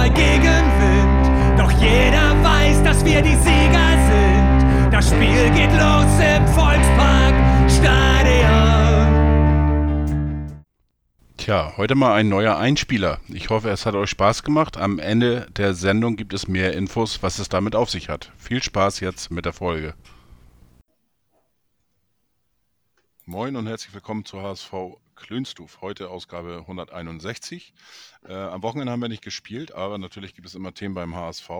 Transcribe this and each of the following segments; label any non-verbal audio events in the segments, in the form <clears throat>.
Bei Gegenwind. Doch jeder weiß, dass wir die Sieger sind. Das Spiel geht los im Volkspark Stadion. Tja, heute mal ein neuer Einspieler. Ich hoffe, es hat euch Spaß gemacht. Am Ende der Sendung gibt es mehr Infos, was es damit auf sich hat. Viel Spaß jetzt mit der Folge. Moin und herzlich willkommen zur HSV Klönstuf. Heute Ausgabe 161. Äh, am Wochenende haben wir nicht gespielt, aber natürlich gibt es immer Themen beim HSV.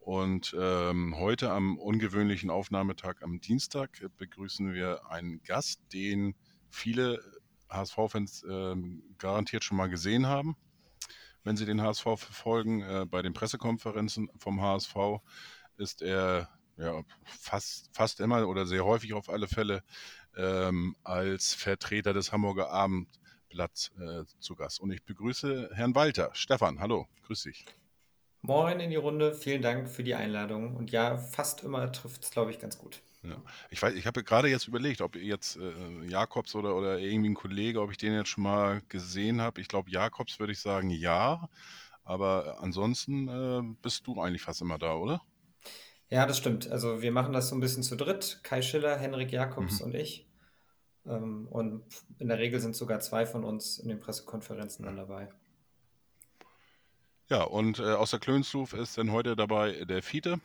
Und ähm, heute am ungewöhnlichen Aufnahmetag am Dienstag begrüßen wir einen Gast, den viele HSV-Fans äh, garantiert schon mal gesehen haben, wenn sie den HSV verfolgen. Äh, bei den Pressekonferenzen vom HSV ist er ja, fast, fast immer oder sehr häufig auf alle Fälle ähm, als Vertreter des Hamburger Abendblatts äh, zu Gast. Und ich begrüße Herrn Walter. Stefan, hallo, grüß dich. Moin in die Runde, vielen Dank für die Einladung. Und ja, fast immer trifft es, glaube ich, ganz gut. Ja. Ich weiß, ich habe gerade jetzt überlegt, ob jetzt äh, Jakobs oder, oder irgendwie ein Kollege, ob ich den jetzt schon mal gesehen habe. Ich glaube, Jakobs würde ich sagen, ja. Aber ansonsten äh, bist du eigentlich fast immer da, oder? Ja, das stimmt. Also wir machen das so ein bisschen zu dritt. Kai Schiller, Henrik Jakobs Mhm. und ich. Ähm, und in der Regel sind sogar zwei von uns in den Pressekonferenzen dann dabei. Ja, und äh, aus der Klönstuf ist dann heute dabei der Fiete.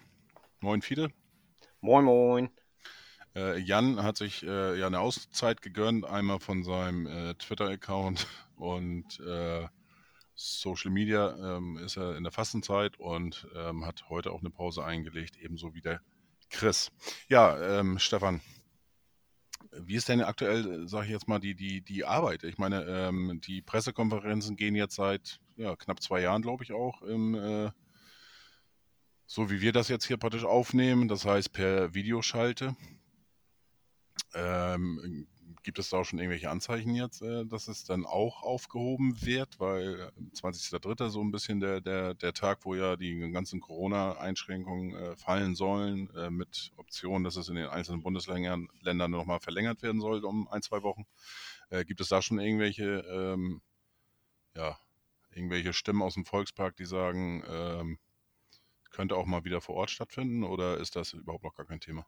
Moin Fiete. Moin, moin. Äh, Jan hat sich äh, ja eine Auszeit gegönnt, einmal von seinem äh, Twitter-Account <laughs> und äh, Social Media ähm, ist er in der Fastenzeit und ähm, hat heute auch eine Pause eingelegt, ebenso wie der Chris. Ja, ähm, Stefan, wie ist denn aktuell, sage ich jetzt mal, die, die, die Arbeit? Ich meine, ähm, die Pressekonferenzen gehen jetzt seit ja, knapp zwei Jahren, glaube ich, auch im, äh, so wie wir das jetzt hier praktisch aufnehmen, das heißt per Videoschalte. Ähm, gibt es da auch schon irgendwelche Anzeichen jetzt, äh, dass es dann auch aufgehoben wird? Weil 20.03. so ein bisschen der, der, der Tag, wo ja die ganzen Corona-Einschränkungen äh, fallen sollen, äh, mit Option, dass es in den einzelnen Bundesländern Ländern nochmal verlängert werden soll um ein, zwei Wochen. Gibt es da schon irgendwelche, ähm, ja, irgendwelche Stimmen aus dem Volkspark, die sagen, ähm, könnte auch mal wieder vor Ort stattfinden oder ist das überhaupt noch gar kein Thema?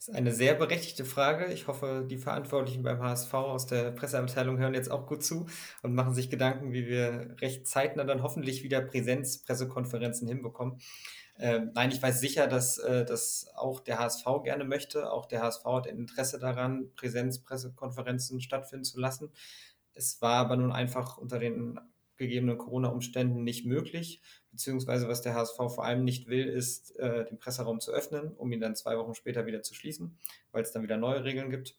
Das ist eine sehr berechtigte Frage. Ich hoffe, die Verantwortlichen beim HSV aus der Presseabteilung hören jetzt auch gut zu und machen sich Gedanken, wie wir recht zeitnah dann hoffentlich wieder Präsenzpressekonferenzen hinbekommen. Ähm, nein, ich weiß sicher, dass äh, das auch der HSV gerne möchte. Auch der HSV hat ein Interesse daran, Präsenzpressekonferenzen stattfinden zu lassen. Es war aber nun einfach unter den gegebenen Corona-Umständen nicht möglich, beziehungsweise was der HSV vor allem nicht will, ist, äh, den Presseraum zu öffnen, um ihn dann zwei Wochen später wieder zu schließen, weil es dann wieder neue Regeln gibt.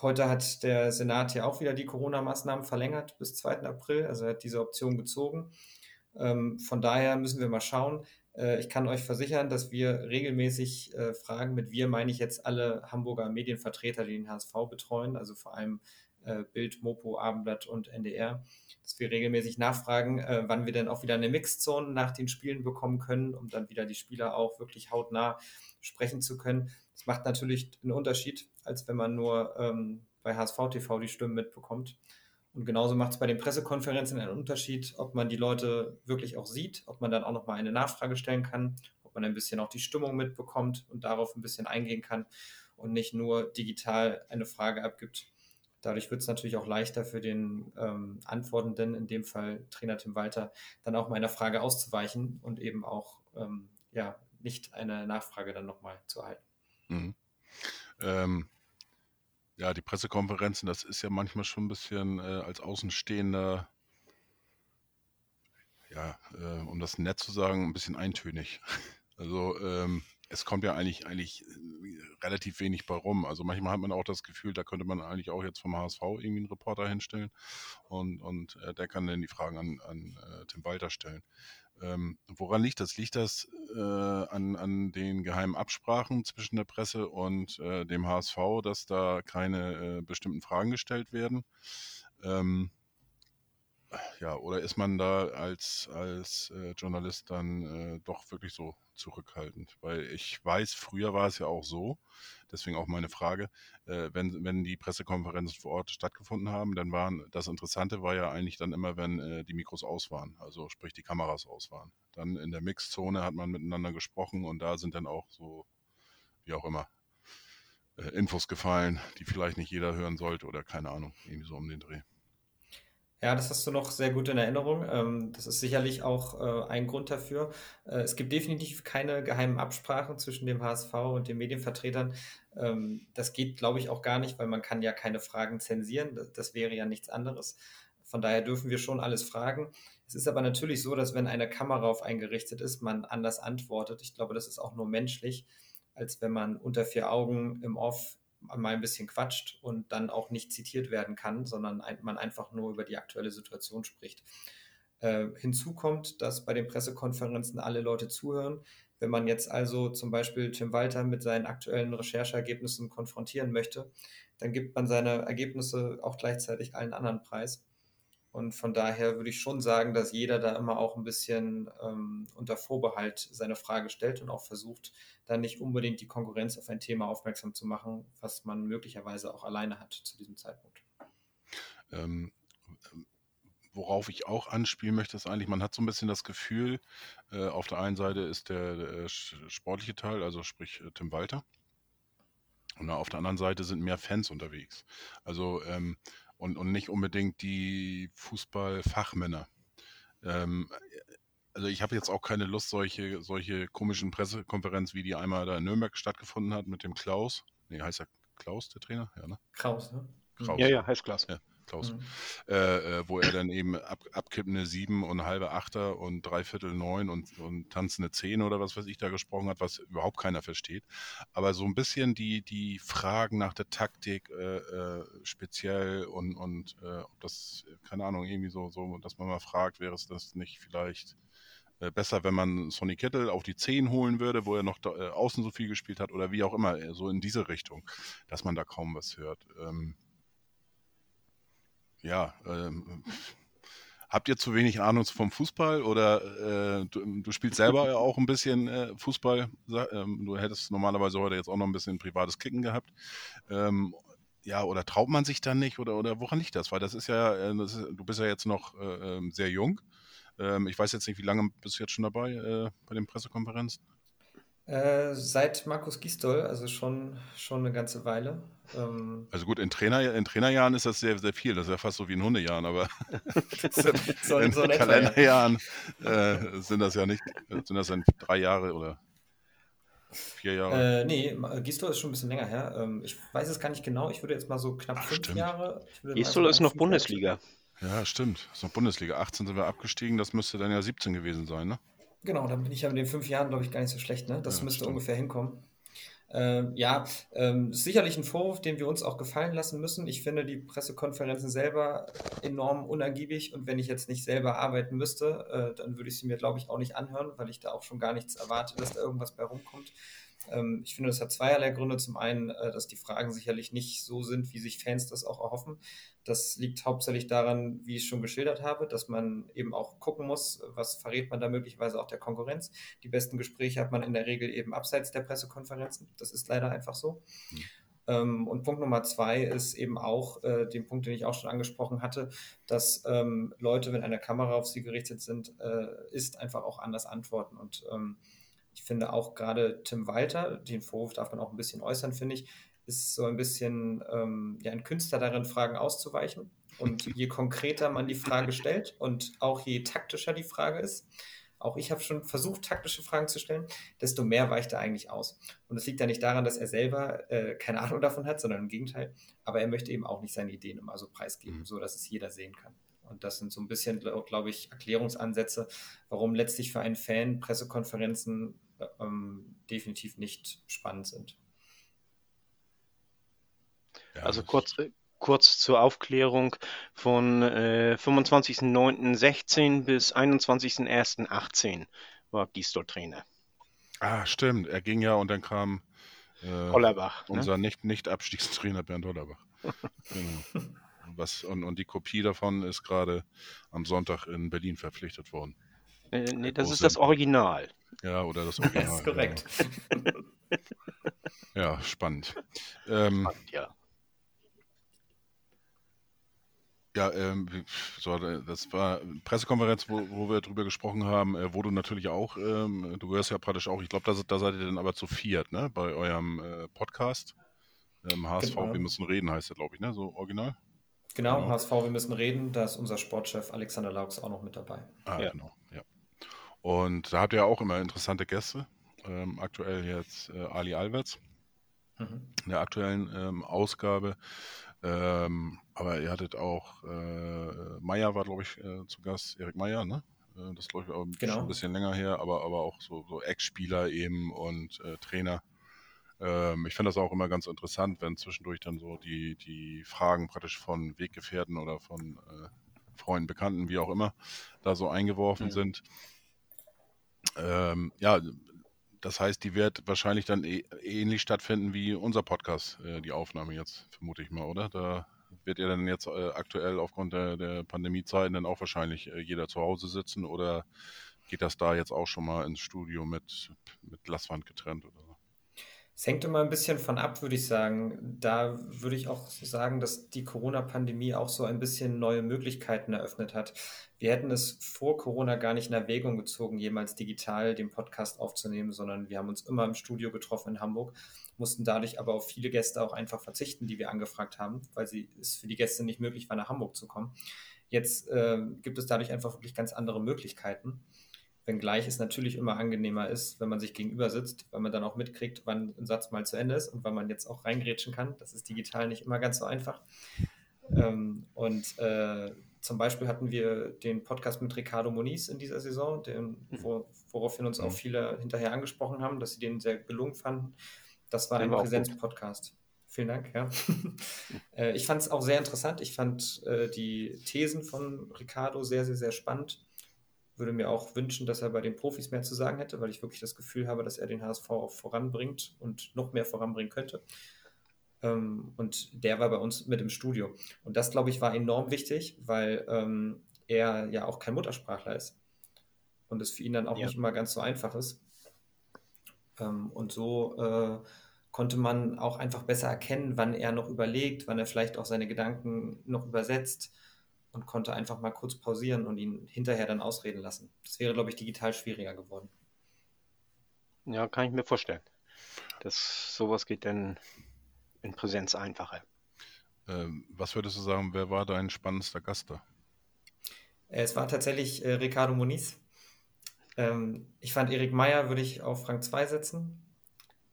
Heute hat der Senat ja auch wieder die Corona-Maßnahmen verlängert bis 2. April, also hat diese Option gezogen. Ähm, von daher müssen wir mal schauen. Äh, ich kann euch versichern, dass wir regelmäßig äh, fragen, mit wir meine ich jetzt alle Hamburger Medienvertreter, die den HSV betreuen, also vor allem äh, Bild, Mopo, Abendblatt und NDR, dass wir regelmäßig nachfragen, äh, wann wir denn auch wieder eine Mixzone nach den Spielen bekommen können, um dann wieder die Spieler auch wirklich hautnah sprechen zu können. Das macht natürlich einen Unterschied, als wenn man nur ähm, bei HSV TV die Stimmen mitbekommt. Und genauso macht es bei den Pressekonferenzen einen Unterschied, ob man die Leute wirklich auch sieht, ob man dann auch nochmal eine Nachfrage stellen kann, ob man ein bisschen auch die Stimmung mitbekommt und darauf ein bisschen eingehen kann und nicht nur digital eine Frage abgibt. Dadurch wird es natürlich auch leichter für den ähm, Antwortenden, in dem Fall Trainer Tim Walter, dann auch meiner Frage auszuweichen und eben auch ähm, ja, nicht eine Nachfrage dann nochmal zu erhalten. Mhm. Ähm, ja, die Pressekonferenzen, das ist ja manchmal schon ein bisschen äh, als Außenstehender, ja, äh, um das nett zu sagen, ein bisschen eintönig. <laughs> Also ähm, es kommt ja eigentlich, eigentlich äh, relativ wenig bei rum. Also manchmal hat man auch das Gefühl, da könnte man eigentlich auch jetzt vom HSV irgendwie einen Reporter hinstellen und, und äh, der kann dann die Fragen an, an äh, Tim Walter stellen. Ähm, woran liegt das? Liegt das äh, an, an den geheimen Absprachen zwischen der Presse und äh, dem HSV, dass da keine äh, bestimmten Fragen gestellt werden? Ähm, ja, oder ist man da als, als äh, Journalist dann äh, doch wirklich so zurückhaltend? Weil ich weiß, früher war es ja auch so, deswegen auch meine Frage, äh, wenn, wenn die Pressekonferenzen vor Ort stattgefunden haben, dann waren, das Interessante war ja eigentlich dann immer, wenn äh, die Mikros aus waren, also sprich die Kameras aus waren. Dann in der Mixzone hat man miteinander gesprochen und da sind dann auch so, wie auch immer, äh, Infos gefallen, die vielleicht nicht jeder hören sollte oder keine Ahnung, irgendwie so um den Dreh. Ja, das hast du noch sehr gut in Erinnerung. Ähm, das ist sicherlich auch äh, ein Grund dafür. Äh, es gibt definitiv keine geheimen Absprachen zwischen dem HSV und den Medienvertretern. Ähm, das geht, glaube ich, auch gar nicht, weil man kann ja keine Fragen zensieren. Das, wäre ja nichts anderes. Von daher dürfen wir schon alles fragen. Es ist aber natürlich so, dass wenn eine Kamera auf einen gerichtet ist, man anders antwortet. Ich glaube, das ist auch nur menschlich, als wenn man unter vier Augen im Off mal ein bisschen quatscht und dann auch nicht zitiert werden kann, sondern man einfach nur über die aktuelle Situation spricht. Äh, hinzu kommt, dass bei den Pressekonferenzen alle Leute zuhören. Wenn man jetzt also zum Beispiel Tim Walter mit seinen aktuellen Rechercheergebnissen konfrontieren möchte, dann gibt man seine Ergebnisse auch gleichzeitig allen anderen preis. Und von daher würde ich schon sagen, dass jeder da immer auch ein bisschen ähm, unter Vorbehalt seine Frage stellt und auch versucht, dann nicht unbedingt die Konkurrenz auf ein Thema aufmerksam zu machen, was man möglicherweise auch alleine hat zu diesem Zeitpunkt. Ähm, worauf ich auch anspielen möchte, ist eigentlich, man hat so ein bisschen das Gefühl, äh, auf der einen Seite ist der, der, sportliche Teil, also sprich äh, Tim Walter, und auf der anderen Seite sind mehr Fans unterwegs. Also ähm, und, und nicht unbedingt die Fußballfachmänner. Ähm, also ich habe jetzt auch keine Lust, solche, solche komischen Pressekonferenzen, wie die einmal da in Nürnberg stattgefunden hat mit dem Klaus. Nee, heißt er Klaus, der Trainer? Ja, ne? Kraus, ne? Kraus. Ja, ja, heißt Klaus. Ja. Klaus, mhm. äh, äh, wo er dann eben ab, abkippende sieben und halbe Achter und dreiviertel neun und, und tanzende zehn oder was weiß ich da gesprochen hat, was überhaupt keiner versteht. Aber so ein bisschen die, die Fragen nach der Taktik äh, äh, speziell und, und äh, ob das, keine Ahnung, irgendwie so, so, dass man mal fragt, wäre es das nicht vielleicht äh, besser, wenn man Sonny Kittel auf die 10 holen würde, wo er noch da, äh, außen so viel gespielt hat oder wie auch immer, so in diese Richtung, dass man da kaum was hört. Ähm, ja, ähm, habt ihr zu wenig Ahnung vom Fußball oder äh, du, du, spielst selber <laughs> ja auch ein bisschen äh, Fußball? Ähm, du hättest normalerweise heute jetzt auch noch ein bisschen privates Kicken gehabt. Ähm, ja, oder traut man sich dann nicht oder, oder woran liegt das? Weil das ist ja, äh, das ist, du bist ja jetzt noch äh, ähm, sehr jung. Ähm, ich weiß jetzt nicht, wie lange bist du jetzt schon dabei äh, bei den Pressekonferenzen? Äh, seit Markus Gistol, also schon, schon eine ganze Weile. Ähm, also gut, in, Trainer, in Trainerjahren ist das sehr, sehr viel. Das ist ja fast so wie in Hundejahren, aber <laughs> so, in so Kalenderjahren äh, sind das ja nicht, sind das dann drei Jahre oder vier Jahre? Äh, nee, Gistol ist schon ein bisschen länger her. Ähm, ich weiß es gar nicht genau. Ich würde jetzt mal so knapp Ach, fünf stimmt. Jahre. Gistol ist noch Bundesliga. Ja, stimmt. Ist noch Bundesliga. 18 sind wir abgestiegen. Das müsste dann ja 17 gewesen sein, ne? Genau, dann bin ich ja mit den fünf Jahren, glaube ich, gar nicht so schlecht. Ne? Das ja, müsste stimmt. ungefähr hinkommen. Ähm, ja, ähm, sicherlich ein Vorwurf, den wir uns auch gefallen lassen müssen. Ich finde die Pressekonferenzen selber enorm unergiebig und wenn ich jetzt nicht selber arbeiten müsste, äh, dann würde ich sie mir, glaube ich, auch nicht anhören, weil ich da auch schon gar nichts erwarte, dass da irgendwas bei rumkommt. Ähm, ich finde, das hat zweierlei Gründe. Zum einen, äh, dass die Fragen sicherlich nicht so sind, wie sich Fans das auch erhoffen. Das liegt hauptsächlich daran, wie ich schon geschildert habe, dass man eben auch gucken muss, was verrät man da möglicherweise auch der Konkurrenz. Die besten Gespräche hat man in der Regel eben abseits der Pressekonferenzen. Das ist leider einfach so. Mhm. Und Punkt Nummer zwei ist eben auch äh, den Punkt, den ich auch schon angesprochen hatte, dass ähm, Leute, wenn eine Kamera auf sie gerichtet sind, äh, ist einfach auch anders antworten. Und ähm, ich finde auch gerade Tim Walter, den Vorwurf darf man auch ein bisschen äußern, finde ich, ist so ein bisschen ähm, ja, ein Künstler darin, Fragen auszuweichen. Und je konkreter man die Frage stellt und auch je taktischer die Frage ist, auch ich habe schon versucht, taktische Fragen zu stellen, desto mehr weicht er eigentlich aus. Und es liegt ja nicht daran, dass er selber äh, keine Ahnung davon hat, sondern im Gegenteil. Aber er möchte eben auch nicht seine Ideen immer so preisgeben, mhm. so dass es jeder sehen kann. Und das sind so ein bisschen, glaube ich, Erklärungsansätze, warum letztlich für einen Fan Pressekonferenzen ähm, definitiv nicht spannend sind. also kurz, kurz zur Aufklärung von äh, 25.09.16 bis 21.01.18 war Gistol Trainer. Ah, stimmt. Er ging ja und dann kam äh, Hollerbach. Ne? Unser ne? Nicht-Abstiegstrainer Bernd Hollerbach. <laughs> genau. was, und, und die Kopie davon ist gerade am Sonntag in Berlin verpflichtet worden. Äh, nee, das ist das Original. Ja, oder das <laughs> Original. Das ist korrekt. Ja, <laughs> ja spannend. Ähm, Spannend, ja. Ja, ähm, so, das war eine Pressekonferenz, wo, wo wir drüber gesprochen haben, äh, wo du natürlich auch, ähm, du gehörst ja praktisch auch, ich glaube, da, da seid ihr dann aber zu viert, ne, bei eurem äh, Podcast. Ähm, HSV, Genau. wir müssen reden, heißt der, glaube ich, ne, so original. Genau, Genau. HSV, wir müssen reden. Da ist unser Sportchef Alexander Laux auch noch mit dabei. Ah, Ja. genau, ja. Und da habt ihr ja auch immer interessante Gäste. Ähm, aktuell jetzt äh, Ali Alberts. Mhm. in der aktuellen ähm, Ausgabe. Ähm, aber ihr hattet auch, äh, Meier war, glaube ich, äh, zu Gast, Erik Meier, ne? Äh, das glaube ich auch Genau. schon ein bisschen länger her, aber, aber auch so, so Ex-Spieler eben und äh, Trainer. Ähm, ich finde das auch immer ganz interessant, wenn zwischendurch dann so die, die Fragen praktisch von Weggefährten oder von äh, Freunden, Bekannten, wie auch immer, da so eingeworfen Mhm. sind. Ähm, ja, das heißt, die wird wahrscheinlich dann eh- ähnlich stattfinden wie unser Podcast, äh, die Aufnahme jetzt, vermute ich mal, oder? Da wird ja dann jetzt äh, aktuell aufgrund der, der Pandemiezeiten dann auch wahrscheinlich äh, jeder zu Hause sitzen oder geht das da jetzt auch schon mal ins Studio mit, mit Glaswand getrennt oder? Es hängt immer ein bisschen von ab, würde ich sagen. Da würde ich auch sagen, dass die Corona-Pandemie auch so ein bisschen neue Möglichkeiten eröffnet hat. Wir hätten es vor Corona gar nicht in Erwägung gezogen, jemals digital den Podcast aufzunehmen, sondern wir haben uns immer im Studio getroffen in Hamburg, mussten dadurch aber auf viele Gäste auch einfach verzichten, die wir angefragt haben, weil sie, es für die Gäste nicht möglich war, nach Hamburg zu kommen. Jetzt äh, gibt es dadurch einfach wirklich ganz andere Möglichkeiten. Wenngleich es natürlich immer angenehmer ist, wenn man sich gegenüber sitzt, weil man dann auch mitkriegt, wann ein Satz mal zu Ende ist und wann man jetzt auch reingrätschen kann. Das ist digital nicht immer ganz so einfach. Ähm, und äh, zum Beispiel hatten wir den Podcast mit Ricardo Moniz in dieser Saison, den, wo, woraufhin uns auch viele hinterher angesprochen haben, dass sie den sehr gelungen fanden. Das war Der ein. Präsenz-Podcast. Vielen Dank, ja. <laughs> Äh, ich fand es auch sehr interessant. Ich fand äh, die Thesen von Ricardo sehr, sehr, sehr spannend. Würde mir auch wünschen, dass er bei den Profis mehr zu sagen hätte, weil ich wirklich das Gefühl habe, dass er den HSV auch voranbringt und noch mehr voranbringen könnte. Ähm, und der war bei uns mit im Studio. Und das, glaube ich, war enorm wichtig, weil ähm, er ja auch kein Muttersprachler ist. Und es für ihn dann auch Ja. nicht immer ganz so einfach ist. Ähm, und so äh, konnte man auch einfach besser erkennen, wann er noch überlegt, wann er vielleicht auch seine Gedanken noch übersetzt und konnte einfach mal kurz pausieren und ihn hinterher dann ausreden lassen. Das wäre, glaube ich, digital schwieriger geworden. Ja, kann ich mir vorstellen. Dass sowas geht dann in Präsenz einfacher. Ähm, was würdest du sagen, wer war dein spannendster Gast da? Äh, Es war tatsächlich äh, Ricardo Moniz. Ähm, ich fand Erik Meyer würde ich auf Rang 2 setzen.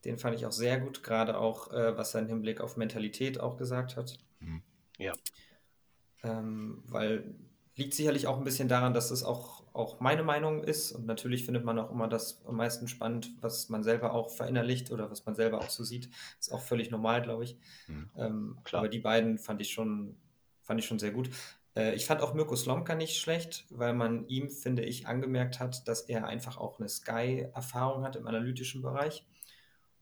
Den fand ich auch sehr gut, gerade auch, äh, was er im Hinblick auf Mentalität auch gesagt hat. Hm. Ja. Ähm, weil liegt sicherlich auch ein bisschen daran, dass es auch, auch meine Meinung ist. Und natürlich findet man auch immer das am meisten spannend, was man selber auch verinnerlicht oder was man selber auch so sieht. Ist auch völlig normal, glaube ich. Hm. Ähm, aber die beiden fand ich schon, fand ich schon sehr gut. Äh, ich fand auch Mirko Slomka nicht schlecht, weil man ihm, finde ich, angemerkt hat, dass er einfach auch eine Sky-Erfahrung hat im analytischen Bereich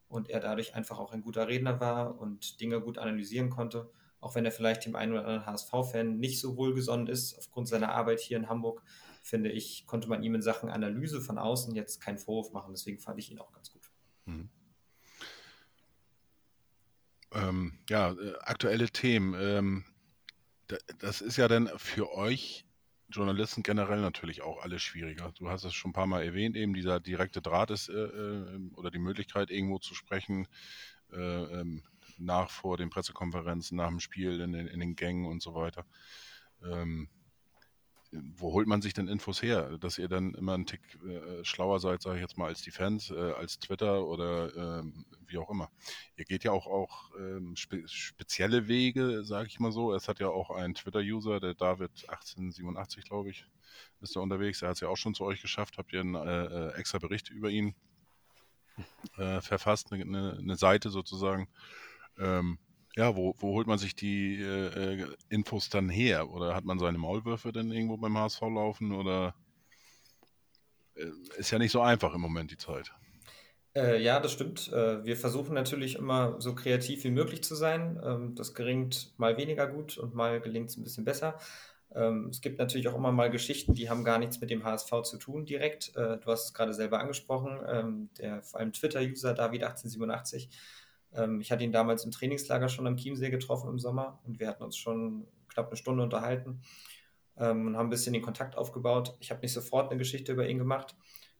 und er dadurch einfach auch ein guter Redner war und Dinge gut analysieren konnte. Auch wenn er vielleicht dem einen oder anderen HSV-Fan nicht so wohlgesonnen ist, aufgrund seiner Arbeit hier in Hamburg, finde ich, konnte man ihm in Sachen Analyse von außen jetzt keinen Vorwurf machen. Deswegen fand ich ihn auch ganz gut. Mhm. Ähm, ja, äh, aktuelle Themen. Ähm, da, das ist ja dann für euch Journalisten generell natürlich auch alles schwieriger. Du hast es schon ein paar Mal erwähnt, eben dieser direkte Draht ist äh, äh, oder die Möglichkeit, irgendwo zu sprechen, äh, ähm, nach vor den Pressekonferenzen, nach dem Spiel, in den, in den Gängen und so weiter. Ähm, wo holt man sich denn Infos her, dass ihr dann immer einen Tick äh, schlauer seid, sage ich jetzt mal, als die Fans, äh, als Twitter oder ähm, wie auch immer. Ihr geht ja auch, auch ähm, spe spezielle Wege, sage ich mal so. Es hat ja auch einen Twitter-User, der David 1887, glaube ich, ist da unterwegs. Er hat es ja auch schon zu euch geschafft. Habt ihr einen äh, äh, extra Bericht über ihn äh, verfasst, eine, eine Seite sozusagen. Ähm, ja, wo, wo holt man sich die äh, äh, Infos dann her? Oder hat man seine Maulwürfe denn irgendwo beim HSV laufen? Oder äh, ist ja nicht so einfach im Moment die Zeit. Äh, ja, das stimmt. Äh, wir versuchen natürlich immer so kreativ wie möglich zu sein. Ähm, das gelingt mal weniger gut und mal gelingt es ein bisschen besser. Ähm, es gibt natürlich auch immer mal Geschichten, die haben gar nichts mit dem HSV zu tun direkt. Äh, du hast es gerade selber angesprochen, ähm, der vor allem Twitter-User David1887. Ähm, ich hatte ihn damals im Trainingslager schon am Chiemsee getroffen im Sommer und wir hatten uns schon knapp eine Stunde unterhalten ähm, und haben ein bisschen den Kontakt aufgebaut. Ich habe nicht sofort eine Geschichte über ihn gemacht,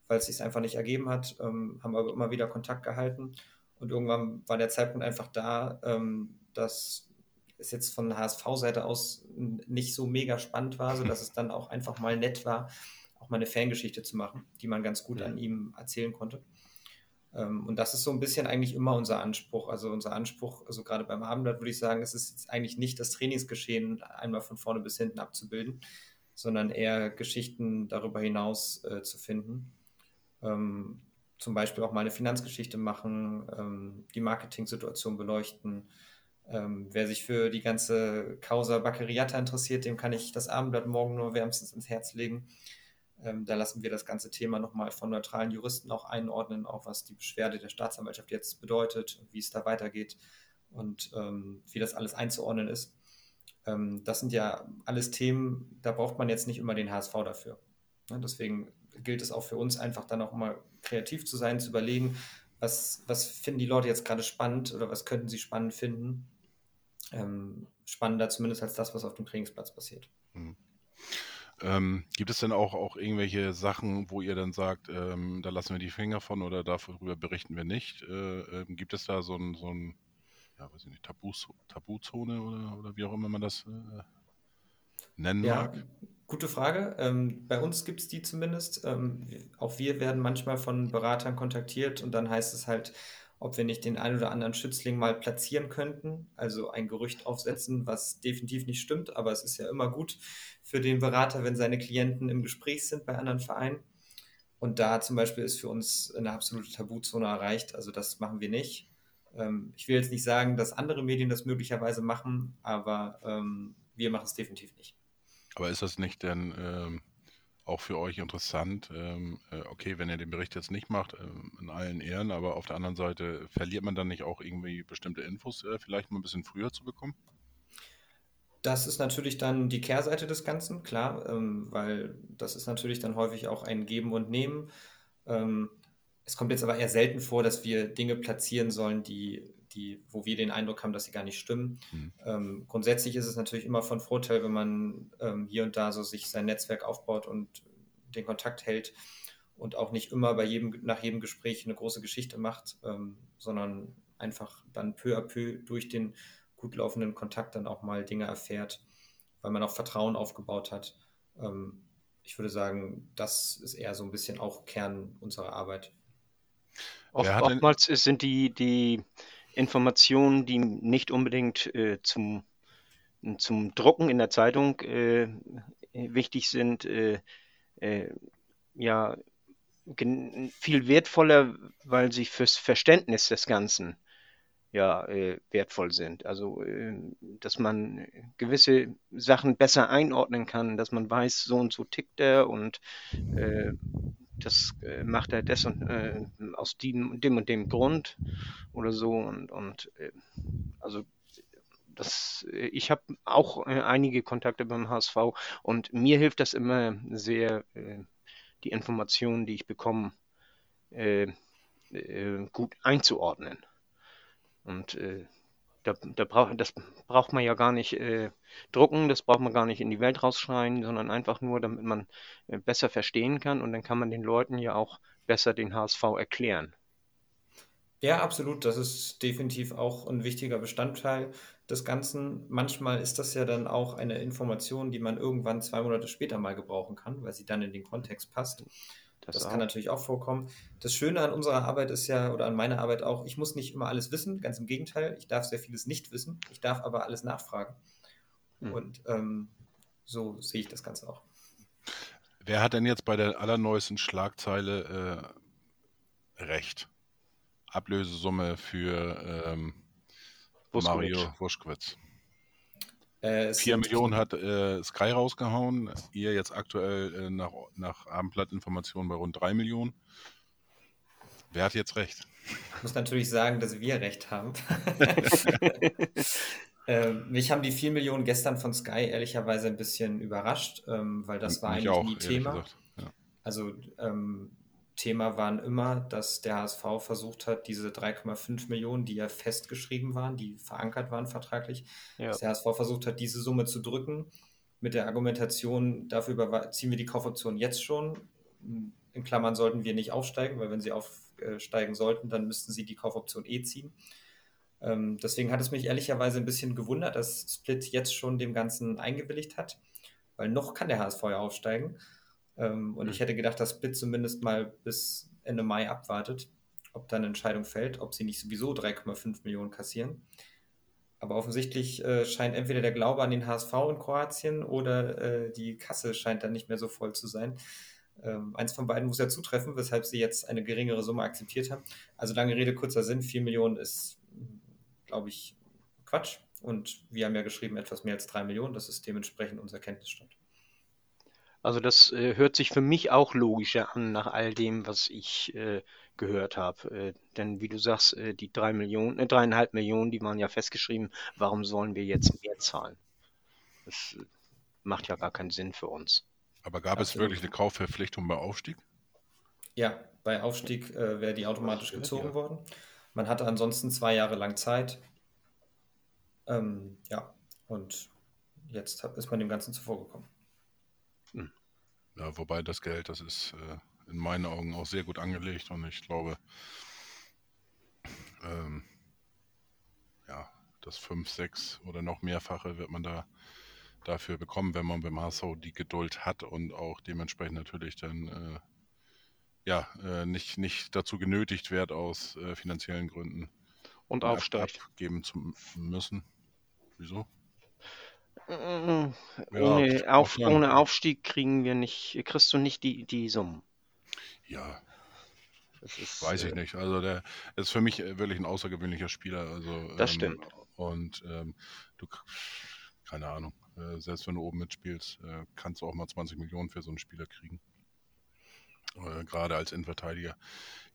weil es sich einfach nicht ergeben hat, ähm, haben aber immer wieder Kontakt gehalten. Und irgendwann war der Zeitpunkt einfach da, ähm, dass es jetzt von HSV-Seite aus nicht so mega spannend war, sodass es dann auch einfach mal nett war, auch mal eine Fangeschichte zu machen, die man ganz gut an ihm erzählen konnte. Ähm, und das ist so ein bisschen eigentlich immer unser Anspruch. Also unser Anspruch, also gerade beim Abendblatt würde ich sagen, es ist eigentlich nicht das Trainingsgeschehen einmal von vorne bis hinten abzubilden, sondern eher Geschichten darüber hinaus äh, zu finden. Ähm, zum Beispiel auch mal eine Finanzgeschichte machen, ähm, die Marketing-Situation beleuchten. Ähm, wer sich für die ganze Causa Baccariata interessiert, dem kann ich das Abendblatt morgen nur wärmstens ins Herz legen. Ähm, da lassen wir das ganze Thema nochmal von neutralen Juristen auch einordnen, auch was die Beschwerde der Staatsanwaltschaft jetzt bedeutet wie es da weitergeht und ähm, wie das alles einzuordnen ist. Ähm, das sind ja alles Themen, da braucht man jetzt nicht immer den HSV dafür. Ja, deswegen gilt es auch für uns einfach dann auch mal kreativ zu sein, zu überlegen, was, was finden die Leute jetzt gerade spannend oder was könnten sie spannend finden. Ähm, spannender zumindest als das, was auf dem Trainingsplatz passiert. Mhm. Ähm, gibt es denn auch, auch irgendwelche Sachen, wo ihr dann sagt, ähm, da lassen wir die Finger von oder darüber berichten wir nicht? Äh, äh, gibt es da so ein, so ein ja, weiß ich nicht, Tabus, Tabuzone oder, oder wie auch immer man das äh, nennen ja, mag? Gute Frage. Ähm, bei uns gibt es die zumindest. Ähm, auch wir werden manchmal von Beratern kontaktiert und dann heißt es halt, ob wir nicht den einen oder anderen Schützling mal platzieren könnten, also ein Gerücht aufsetzen, was definitiv nicht stimmt, aber es ist ja immer gut für den Berater, wenn seine Klienten im Gespräch sind bei anderen Vereinen. Und da zum Beispiel ist für uns eine absolute Tabuzone erreicht, also das machen wir nicht. Ähm, ich will jetzt nicht sagen, dass andere Medien das möglicherweise machen, aber ähm, wir machen es definitiv nicht. Aber ist das nicht denn ähm, auch für euch interessant. Ähm, äh, okay, wenn ihr den Bericht jetzt nicht macht, ähm, in allen Ehren, aber auf der anderen Seite verliert man dann nicht auch irgendwie bestimmte Infos äh, vielleicht mal ein bisschen früher zu bekommen? Das ist natürlich dann die Kehrseite des Ganzen, klar, ähm, weil das ist natürlich dann häufig auch ein Geben und Nehmen. Ähm, es kommt jetzt aber eher selten vor, dass wir Dinge platzieren sollen, die, die, wo wir den Eindruck haben, dass sie gar nicht stimmen. Mhm. Ähm, grundsätzlich ist es natürlich immer von Vorteil, wenn man ähm, hier und da so sich sein Netzwerk aufbaut und den Kontakt hält und auch nicht immer bei jedem, nach jedem Gespräch eine große Geschichte macht, ähm, sondern einfach dann peu à peu durch den gut laufenden Kontakt dann auch mal Dinge erfährt, weil man auch Vertrauen aufgebaut hat. Ähm, ich würde sagen, das ist eher so ein bisschen auch Kern unserer Arbeit. Oft, oftmals sind die, die Informationen, die nicht unbedingt äh, zum, zum Drucken in der Zeitung äh, wichtig sind, äh, äh ja viel wertvoller, weil sie fürs Verständnis des Ganzen ja äh, wertvoll sind. Also, äh, dass man gewisse Sachen besser einordnen kann, dass man weiß, so und so tickt er und äh, das äh, macht er des und, äh, aus dem, dem, und dem Grund oder so. Und, und äh, also das, ich habe auch einige Kontakte beim HSV und mir hilft das immer sehr, die Informationen, die ich bekomme, gut einzuordnen. Und äh, da, da brauch, das braucht man ja gar nicht äh, drucken, das braucht man gar nicht in die Welt rausschreien, sondern einfach nur, damit man äh, besser verstehen kann und dann kann man den Leuten ja auch besser den HSV erklären. Ja, absolut. Das ist definitiv auch ein wichtiger Bestandteil des Ganzen. Manchmal ist das ja dann auch eine Information, die man irgendwann zwei Monate später mal gebrauchen kann, weil sie dann in den Kontext passt. Das, das kann natürlich auch vorkommen. Das Schöne an unserer Arbeit ist ja, oder an meiner Arbeit auch, ich muss nicht immer alles wissen, ganz im Gegenteil, ich darf sehr vieles nicht wissen, ich darf aber alles nachfragen. Mhm. Und ähm, so sehe ich das Ganze auch. Wer hat denn jetzt bei der allerneuesten Schlagzeile äh, recht? Ablösesumme für ähm, Mario Wuschkwitz. Äh, 4 Millionen hat äh, Sky rausgehauen, ihr jetzt aktuell äh, nach, nach Abendblattinformationen bei rund 3 Millionen. Wer hat jetzt recht? Ich muss natürlich sagen, dass wir recht haben. <laughs> <laughs> ähm, mich haben die 4 Millionen gestern von Sky ehrlicherweise ein bisschen überrascht, ähm, weil das war eigentlich auch, nie Thema. Ja. Also ähm, Thema waren immer, dass der HSV versucht hat, diese 3,5 Millionen, die ja festgeschrieben waren, die verankert waren vertraglich, ja. dass der HSV versucht hat, diese Summe zu drücken, mit der Argumentation, dafür ziehen wir die Kaufoption jetzt schon. In Klammern sollten wir nicht aufsteigen, weil wenn sie aufsteigen sollten, dann müssten sie die Kaufoption eh ziehen. Ähm, deswegen hat es mich ehrlicherweise ein bisschen gewundert, dass Split jetzt schon dem Ganzen eingewilligt hat, weil noch kann der HSV ja aufsteigen. Ähm, und mhm. ich hätte gedacht, dass Split zumindest mal bis Ende Mai abwartet, ob dann eine Entscheidung fällt, ob sie nicht sowieso 3,5 Millionen kassieren. Aber offensichtlich äh, scheint entweder der Glaube an den HSV in Kroatien oder äh, die Kasse scheint dann nicht mehr so voll zu sein. Ähm, eins von beiden muss ja zutreffen, weshalb sie jetzt eine geringere Summe akzeptiert haben. Also lange Rede, kurzer Sinn, 4 Millionen ist, glaube ich, Quatsch. Und wir haben ja geschrieben etwas mehr als 3 Millionen. Das ist dementsprechend unser Kenntnisstand. Also das äh, hört sich für mich auch logischer an nach all dem, was ich äh, gehört habe. Äh, denn wie du sagst, äh, die drei Millionen, äh, dreieinhalb Millionen, die waren ja festgeschrieben. Warum sollen wir jetzt mehr zahlen? Das äh, macht ja gar keinen Sinn für uns. Aber gab Absolut. es wirklich eine Kaufverpflichtung bei Aufstieg? Ja, bei Aufstieg äh, wäre die automatisch gezogen ja. worden. Man hatte ansonsten zwei Jahre lang Zeit. Ähm, ja, und jetzt ist man dem Ganzen zuvorgekommen. Ja, wobei das Geld, das ist äh, in meinen Augen auch sehr gut angelegt und ich glaube, ähm, ja, das 5, 6 oder noch mehrfache wird man da dafür bekommen, wenn man beim HSV die Geduld hat und auch dementsprechend natürlich dann äh, ja äh, nicht, nicht dazu genötigt wird, aus äh, finanziellen Gründen und aufsteigt. abgeben zu müssen. Wieso? Ja, ohne, Auf, ohne Aufstieg kriegen wir nicht, kriegst du nicht die, die Summen. Ja. Ist, Weiß ich äh, nicht. Also der ist für mich wirklich ein außergewöhnlicher Spieler. Also, das ähm, stimmt. Und ähm, du, keine Ahnung, äh, selbst wenn du oben mitspielst, äh, kannst du auch mal 20 Millionen für so einen Spieler kriegen. Äh, Gerade als Innenverteidiger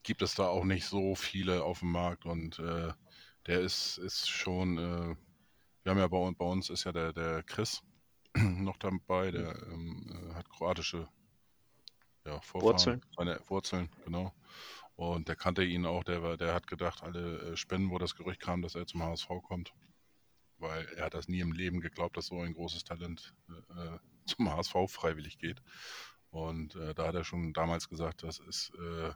gibt es da auch nicht so viele auf dem Markt und äh, der ist, ist schon äh, wir haben ja bei, bei uns ist ja der, der Chris <clears throat> noch dabei, der ähm, äh, hat kroatische ja, Vorfahren, Wurzeln. Seine Wurzeln, genau. Und der kannte ihn auch, der, war, der hat gedacht, alle äh, Spenden, wo das Gerücht kam, dass er zum HSV kommt. Weil er hat das nie im Leben geglaubt, dass so ein großes Talent äh, äh zum HSV freiwillig geht. Und äh, da hat er schon damals gesagt, das ist äh,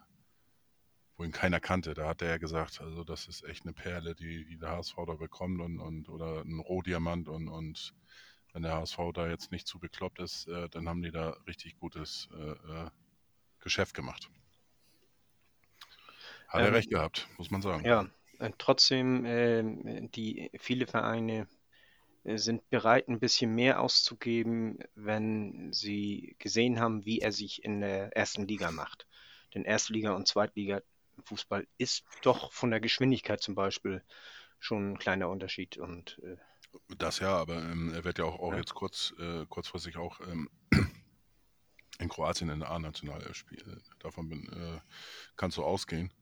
wo ihn keiner kannte. Da hat er ja gesagt, also das ist echt eine Perle, die, die der HSV da bekommt und, und oder ein Rohdiamant und, und wenn der HSV da jetzt nicht zu bekloppt ist, äh, dann haben die da richtig gutes äh, äh Geschäft gemacht. Hat ähm, er recht gehabt, muss man sagen. Ja, trotzdem, äh, die viele Vereine äh, sind bereit, ein bisschen mehr auszugeben, wenn sie gesehen haben, wie er sich in der ersten Liga macht. Denn Erstliga und Zweitliga Fußball ist doch von der Geschwindigkeit zum Beispiel schon ein kleiner Unterschied. Und, äh, das ja, aber ähm, er wird ja auch, auch ja. jetzt kurz, äh, kurzfristig auch ähm, <clears throat> in Kroatien in der A-National spielen. Davon bin, äh, kannst du ausgehen.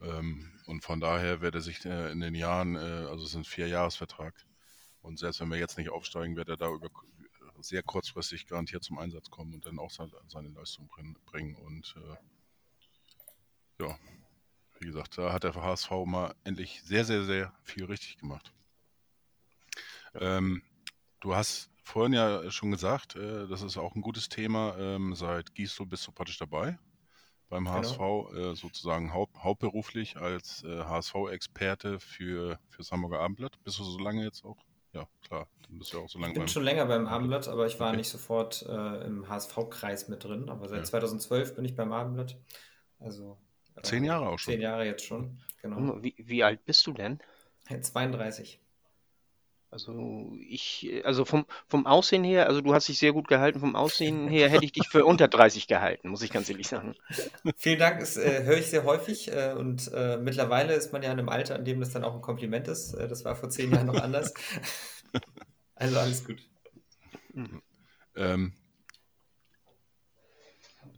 Ähm, und von daher wird er sich äh, in den Jahren, äh, also es ist ein Vierjahresvertrag. Und selbst wenn wir jetzt nicht aufsteigen, wird er da über sehr kurzfristig garantiert zum Einsatz kommen und dann auch seine Leistung bringen. Und äh, ja, wie gesagt, da hat der HSV mal endlich sehr, sehr, sehr viel richtig gemacht. Ähm, du hast vorhin ja schon gesagt, äh, das ist auch ein gutes Thema. Ähm, seit Gisto bist du praktisch dabei beim HSV, genau. äh, sozusagen haupt, hauptberuflich als äh, HSV-Experte für, für das Hamburger Abendblatt. Bist du so lange jetzt auch? Ja, klar. Dann bist du auch so lange ich bin schon länger beim Abendblatt, aber ich war okay. nicht sofort äh, im HSV-Kreis mit drin. Aber seit ja. 2012 bin ich beim Abendblatt. Also Zehn Jahre auch schon. Zehn Jahre jetzt schon, genau. Wie, wie alt bist du denn? 32. Also ich, also vom, vom Aussehen her, also du hast dich sehr gut gehalten, vom Aussehen her hätte ich dich für unter 30 gehalten, muss ich ganz ehrlich sagen. <laughs> Vielen Dank, das äh, höre ich sehr häufig äh, und äh, mittlerweile ist man ja in einem Alter, in dem das dann auch ein Kompliment ist. Äh, das war vor zehn Jahren noch anders. <laughs> also alles gut. Mhm. Ähm,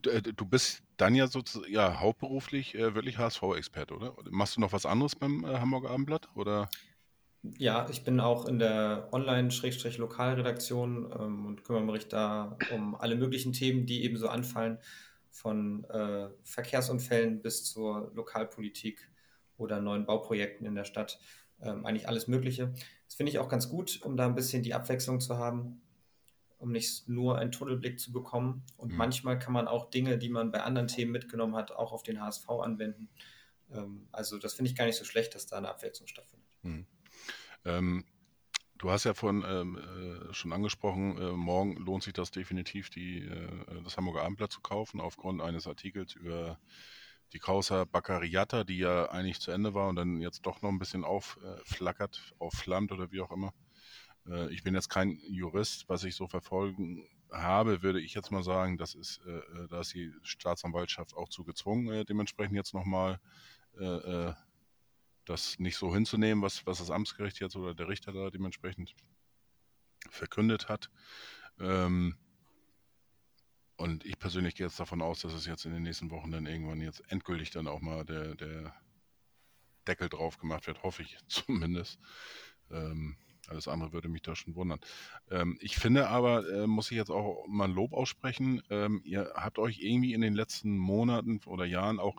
äh, du bist dann ja sozusagen ja, hauptberuflich äh, wirklich HSV-Experte, oder? Machst du noch was anderes beim äh, Hamburger Abendblatt? Oder? Ja, ich bin auch in der Online-Lokalredaktion ähm, und kümmere mich da um alle möglichen Themen, die eben so anfallen, von äh, Verkehrsunfällen bis zur Lokalpolitik oder neuen Bauprojekten in der Stadt. Ähm, eigentlich alles Mögliche. Das finde ich auch ganz gut, um da ein bisschen die Abwechslung zu haben um nicht nur einen Tunnelblick zu bekommen. Und mhm. manchmal kann man auch Dinge, die man bei anderen Themen mitgenommen hat, auch auf den HSV anwenden. Ähm, also das finde ich gar nicht so schlecht, dass da eine Abwechslung stattfindet. Mhm. Ähm, du hast ja vorhin ähm, äh, schon angesprochen, äh, morgen lohnt sich das definitiv, die, äh, das Hamburger Abendblatt zu kaufen, aufgrund eines Artikels über die Causa Baccariata, die ja eigentlich zu Ende war und dann jetzt doch noch ein bisschen aufflackert, aufflammt oder wie auch immer. Äh, ich bin jetzt kein Jurist, was ich so verfolgen habe, würde ich jetzt mal sagen, das ist, äh, äh, da ist die Staatsanwaltschaft auch zu gezwungen, dementsprechend jetzt nochmal das nicht so hinzunehmen, was, was das Amtsgericht jetzt oder der Richter da dementsprechend verkündet hat. Ähm, und ich persönlich gehe jetzt davon aus, dass es jetzt in den nächsten Wochen dann irgendwann jetzt endgültig dann auch mal der, der Deckel drauf gemacht wird, hoffe ich <laughs> zumindest. Ähm, alles andere würde mich da schon wundern. Ähm, ich finde aber, äh, muss ich jetzt auch mal ein Lob aussprechen, ähm, ihr habt euch irgendwie in den letzten Monaten oder Jahren auch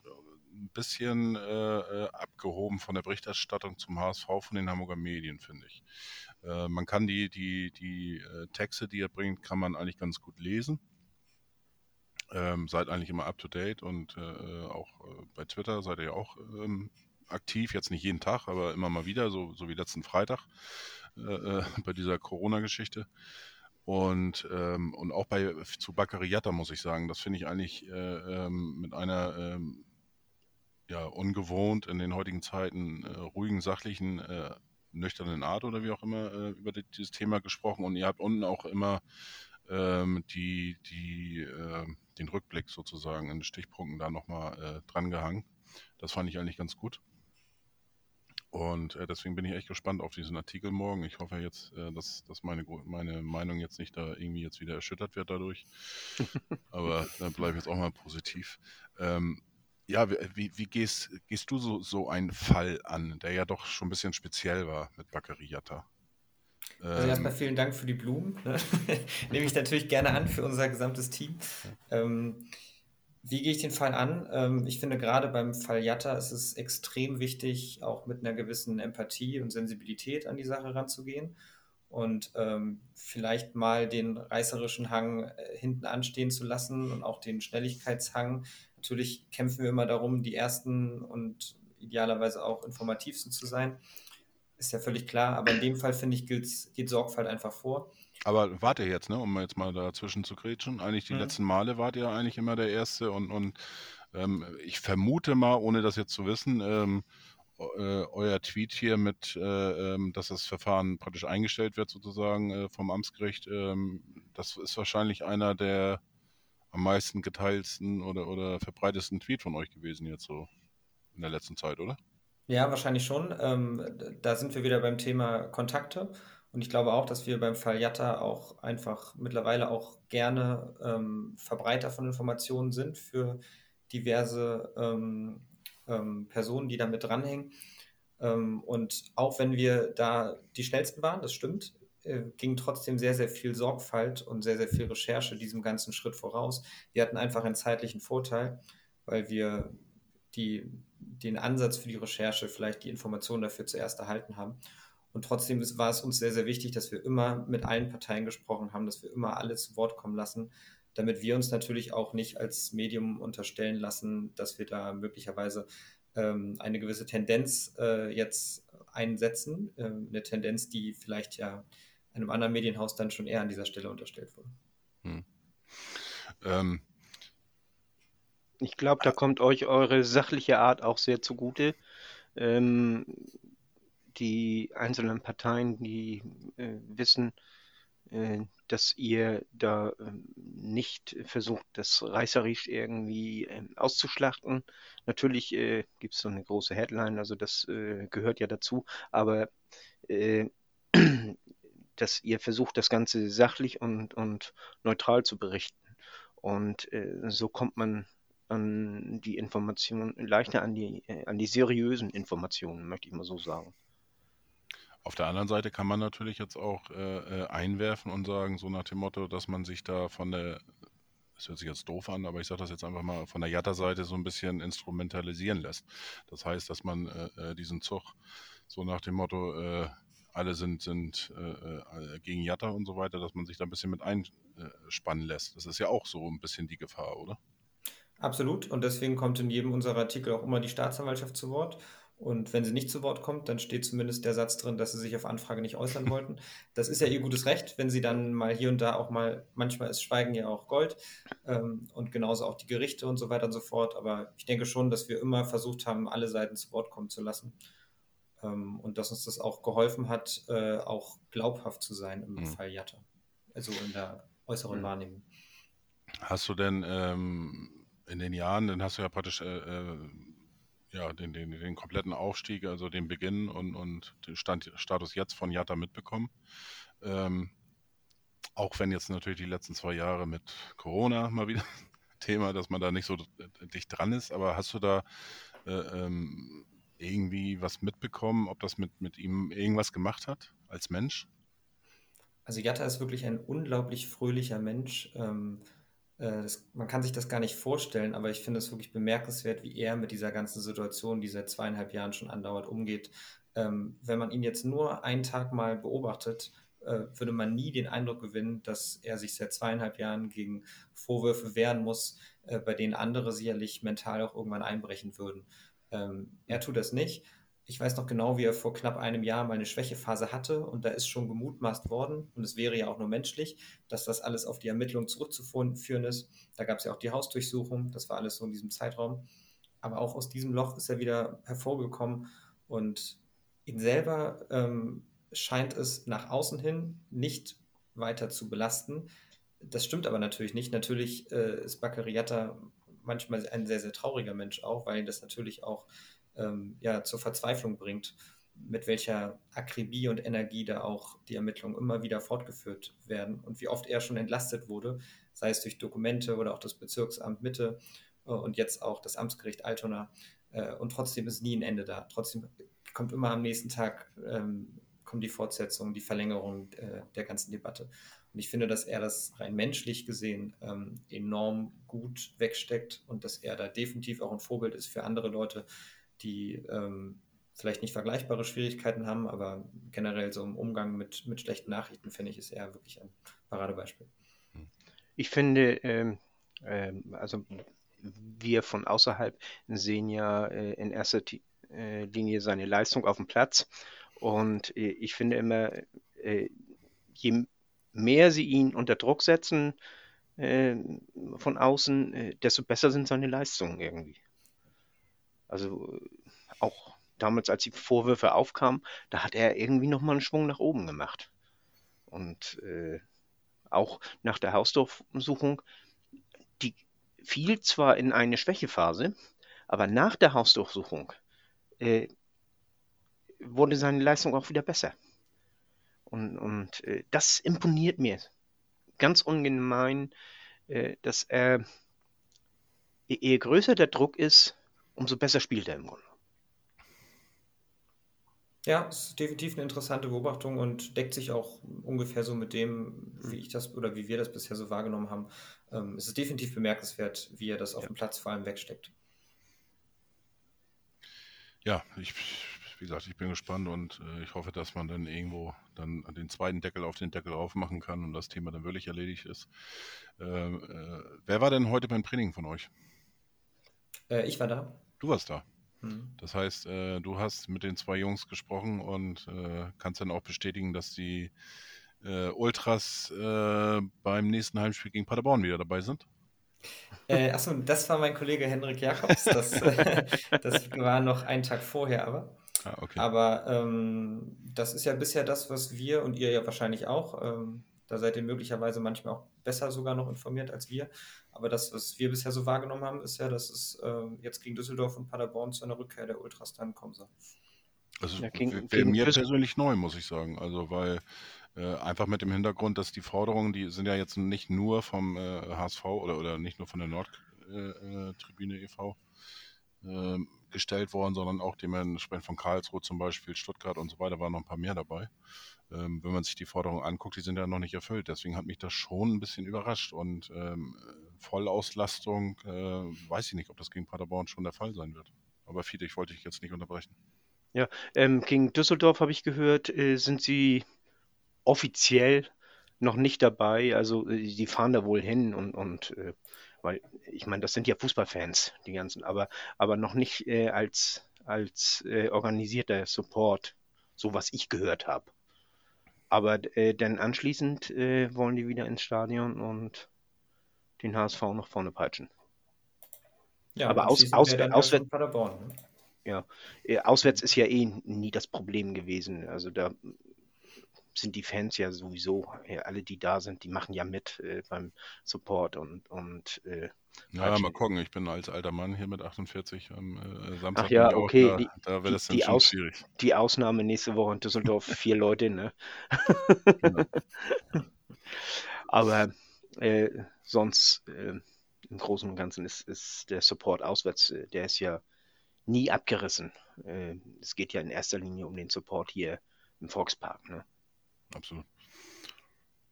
ein bisschen äh, äh abgehoben von der Berichterstattung zum HSV von den Hamburger Medien, finde ich. Äh, man kann die, die, die äh, Texte, die ihr bringt, kann man eigentlich ganz gut lesen. Ähm, seid eigentlich immer up to date und äh, auch bei Twitter seid ihr auch ähm, aktiv, jetzt nicht jeden Tag, aber immer mal wieder, so, so wie letzten Freitag äh, äh bei dieser Corona-Geschichte. Und, ähm, und auch bei zu Baccariata muss ich sagen, das finde ich eigentlich äh, ähm, mit einer ähm, ja, ungewohnt in den heutigen Zeiten äh, ruhigen, sachlichen, äh, nüchternen Art oder wie auch immer äh, über dieses Thema gesprochen. Und ihr habt unten auch immer ähm, die, die, äh, den Rückblick sozusagen in Stichpunkten da nochmal äh, dran gehangen. Das fand ich eigentlich ganz gut. Und äh, deswegen bin ich echt gespannt auf diesen Artikel morgen. Ich hoffe jetzt, äh, dass, dass meine, meine Meinung jetzt nicht da irgendwie jetzt wieder erschüttert wird dadurch. <laughs> Aber dann bleibe ich jetzt auch mal positiv. Ähm, ja, wie, wie gehst, gehst du so, so einen Fall an, der ja doch schon ein bisschen speziell war mit Baccariata? Also ähm, erstmal vielen Dank für die Blumen. Ne? <laughs> Nehme ich natürlich gerne an für unser gesamtes Team. Ähm, wie gehe ich den Fall an? Ähm, ich finde gerade beim Fall Jatta ist es extrem wichtig, auch mit einer gewissen Empathie und Sensibilität an die Sache ranzugehen und ähm, vielleicht mal den reißerischen Hang äh, hinten anstehen zu lassen und auch den Schnelligkeitshang. Natürlich kämpfen wir immer darum, die Ersten und idealerweise auch informativsten zu sein. Ist ja völlig klar, aber in dem Fall finde ich, geht Sorgfalt einfach vor. Aber wart ihr jetzt, ne, um jetzt mal dazwischen zu grätschen, eigentlich die mhm. letzten Male wart ihr eigentlich immer der Erste und, und ähm, ich vermute mal, ohne das jetzt zu wissen, ähm, äh, euer Tweet hier mit, äh, ähm, dass das Verfahren praktisch eingestellt wird sozusagen äh, vom Amtsgericht, ähm, das ist wahrscheinlich einer der am meisten geteilten oder, oder verbreitesten Tweet von euch gewesen jetzt so in der letzten Zeit, oder? Ja, wahrscheinlich schon. Ähm, da sind wir wieder beim Thema Kontakte. Und ich glaube auch, dass wir beim Fall Jatta auch einfach mittlerweile auch gerne ähm, Verbreiter von Informationen sind für diverse ähm, ähm, Personen, die da mit dranhängen. Ähm, und auch wenn wir da die schnellsten waren, das stimmt, äh, ging trotzdem sehr, sehr viel Sorgfalt und sehr, sehr viel Recherche diesem ganzen Schritt voraus. Wir hatten einfach einen zeitlichen Vorteil, weil wir die, den Ansatz für die Recherche, vielleicht die Informationen dafür zuerst erhalten haben. Und trotzdem war es uns sehr, sehr wichtig, dass wir immer mit allen Parteien gesprochen haben, dass wir immer alle zu Wort kommen lassen, damit wir uns natürlich auch nicht als Medium unterstellen lassen, dass wir da möglicherweise ähm, eine gewisse Tendenz äh, jetzt einsetzen, äh, eine Tendenz, die vielleicht ja einem anderen Medienhaus dann schon eher an dieser Stelle unterstellt wurde. Hm. Ähm. Ich glaube, da kommt euch eure sachliche Art auch sehr zugute. Ähm, die einzelnen Parteien, die äh, wissen, äh, dass ihr da äh, nicht versucht, das reißerisch irgendwie ähm, auszuschlachten. Natürlich äh, gibt es so eine große Headline, also das äh, gehört ja dazu, aber äh, <clears throat> dass ihr versucht, das Ganze sachlich und, und neutral zu berichten. Und so kommt man an die Informationen, leichter an die, an die seriösen Informationen, möchte ich mal so sagen. Auf der anderen Seite kann man natürlich jetzt auch äh, äh, einwerfen und sagen, so nach dem Motto, dass man sich da von der, das hört sich jetzt doof an, aber ich sage das jetzt einfach mal, von der Jatta-Seite so ein bisschen instrumentalisieren lässt. Das heißt, dass man äh, äh diesen Zug so nach dem Motto, äh, alle sind, sind äh, gegen Jatta und so weiter, dass man sich da ein bisschen mit einspannen lässt. Das ist ja auch so ein bisschen die Gefahr, oder? Absolut. Und deswegen kommt in jedem unserer Artikel auch immer die Staatsanwaltschaft zu Wort. Und wenn sie nicht zu Wort kommt, dann steht zumindest der Satz drin, dass sie sich auf Anfrage nicht äußern wollten. Das ist ja ihr gutes Recht, wenn sie dann mal hier und da auch mal, manchmal ist Schweigen ja auch Gold ähm, und genauso auch die Gerichte und so weiter und so fort. Aber ich denke schon, dass wir immer versucht haben, alle Seiten zu Wort kommen zu lassen. Ähm, und dass uns das auch geholfen hat, äh, auch glaubhaft zu sein im mhm. Fall Jatta. Also in der äußeren mhm. Wahrnehmung. Hast du denn ähm, in den Jahren, dann hast du ja praktisch äh, äh ja, den, den, den kompletten Aufstieg, also den Beginn und, und den Stand, Status jetzt von Jatta mitbekommen. Ähm, auch wenn jetzt natürlich die letzten zwei Jahre mit Corona mal wieder <laughs> Thema, dass man da nicht so dicht dran ist, aber hast du da äh, ähm, irgendwie was mitbekommen, ob das mit, mit ihm irgendwas gemacht hat als Mensch? Also Jatta ist wirklich ein unglaublich fröhlicher Mensch. Ähm, äh, das, man kann sich das gar nicht vorstellen, aber ich finde es wirklich bemerkenswert, wie er mit dieser ganzen Situation, die seit zweieinhalb Jahren schon andauert, umgeht. Ähm, wenn man ihn jetzt nur einen Tag mal beobachtet, äh, würde man nie den Eindruck gewinnen, dass er sich seit zweieinhalb Jahren gegen Vorwürfe wehren muss, äh, bei denen andere sicherlich mental auch irgendwann einbrechen würden. Ähm, er tut das nicht ich weiß noch genau, wie er vor knapp einem Jahr mal eine Schwächephase hatte und da ist schon gemutmaßt worden und es wäre ja auch nur menschlich, dass das alles auf die Ermittlung zurückzuführen ist. Da gab es ja auch die Hausdurchsuchung, das war alles so in diesem Zeitraum. Aber auch aus diesem Loch ist er wieder hervorgekommen und ihn selber ähm, scheint es nach außen hin nicht weiter zu belasten. Das stimmt aber natürlich nicht. Natürlich äh, ist Baccariata manchmal ein sehr, sehr trauriger Mensch auch, weil das natürlich auch ähm, ja, zur Verzweiflung bringt, mit welcher Akribie und Energie da auch die Ermittlungen immer wieder fortgeführt werden und wie oft er schon entlastet wurde, sei es durch Dokumente oder auch das Bezirksamt Mitte äh, und jetzt auch das Amtsgericht Altona. Äh, und trotzdem ist nie ein Ende da. Trotzdem kommt immer am nächsten Tag ähm, kommt die Fortsetzung, die Verlängerung äh, der ganzen Debatte. Und ich finde, dass er das rein menschlich gesehen ähm, enorm gut wegsteckt und dass er da definitiv auch ein Vorbild ist für andere Leute, die ähm, vielleicht nicht vergleichbare Schwierigkeiten haben, aber generell so im Umgang mit, mit schlechten Nachrichten, finde ich, ist er wirklich ein Paradebeispiel. Ich finde, ähm, ähm, also wir von außerhalb sehen ja äh, in erster äh, Linie seine Leistung auf dem Platz. Und äh, ich finde immer, äh, je mehr sie ihn unter Druck setzen äh, von außen, äh, desto besser sind seine Leistungen irgendwie. Also auch damals, als die Vorwürfe aufkamen, da hat er irgendwie nochmal einen Schwung nach oben gemacht. Und äh, auch nach der Hausdurchsuchung, die fiel zwar in eine Schwächephase, aber nach der Hausdurchsuchung äh, wurde seine Leistung auch wieder besser. Und, und äh, das imponiert mir ganz ungemein, äh, dass er, je größer der Druck ist, umso besser spielt er im Grunde. Ja, es ist definitiv eine interessante Beobachtung und deckt sich auch ungefähr so mit dem, wie ich das oder wie wir das bisher so wahrgenommen haben. Ähm, es ist definitiv bemerkenswert, wie er das auf ja. dem Platz vor allem wegsteckt. Ja, ich, wie gesagt, ich bin gespannt und äh, ich hoffe, dass man dann irgendwo dann den zweiten Deckel auf den Deckel aufmachen kann und das Thema dann wirklich erledigt ist. Äh, äh, wer war denn heute beim Training von euch? Äh, ich war da. Du warst da. Mhm. Das heißt, äh, du hast mit den zwei Jungs gesprochen und äh, kannst dann auch bestätigen, dass die äh, Ultras äh, beim nächsten Heimspiel gegen Paderborn wieder dabei sind? Äh, achso, das war mein Kollege Henrik Jakobs. Das, <laughs> <laughs> das war noch einen Tag vorher aber. Ah, okay. Aber ähm, das ist ja bisher das, was wir und ihr ja wahrscheinlich auch, ähm, da seid ihr möglicherweise manchmal auch besser sogar noch informiert als wir, aber das, was wir bisher so wahrgenommen haben, ist ja, dass es äh, jetzt gegen Düsseldorf und Paderborn zu einer Rückkehr der Ultras dann kommen soll. Also ja, wäre mir persönlich neu, muss ich sagen. Also weil äh, einfach mit dem Hintergrund, dass die Forderungen, die sind ja jetzt nicht nur vom äh, HSV oder, oder nicht nur von der Nordtribüne äh, e.V. Gestellt worden, sondern auch dementsprechend von Karlsruhe zum Beispiel, Stuttgart und so weiter, waren noch ein paar mehr dabei. Ähm, wenn man sich die Forderungen anguckt, die sind ja noch nicht erfüllt. Deswegen hat mich das schon ein bisschen überrascht. Und ähm, Vollauslastung, äh, weiß ich nicht, ob das gegen Paderborn schon der Fall sein wird. Aber Fiete, ich wollte dich jetzt nicht unterbrechen. Ja, ähm, gegen Düsseldorf habe ich gehört, äh, sind sie offiziell noch nicht dabei. Also äh, die fahren da wohl hin und, und äh, weil ich meine, das sind ja Fußballfans, die ganzen, aber, aber noch nicht äh, als, als äh, organisierter Support, so was ich gehört habe. Aber äh, dann anschließend äh, wollen die wieder ins Stadion und den HSV nach vorne peitschen. Ja, aber aus, aus, auswärts, ne? ja, äh, auswärts ist ja eh nie das Problem gewesen. Also da sind die Fans ja sowieso, äh, alle die da sind, die machen ja mit äh, beim Support und, und äh, ja, mal gucken, ich bin als alter Mann hier mit 48 am äh, Samstag. Ach ja, okay, da, da wird es dann schon Aus, schwierig. Die Ausnahme nächste Woche in Düsseldorf, <laughs> vier Leute, ne? Genau. <laughs> Aber äh, sonst äh, im Großen und Ganzen ist, ist der Support auswärts, äh, der ist ja nie abgerissen. Äh, es geht ja in erster Linie um den Support hier im Volkspark, ne? Absolut.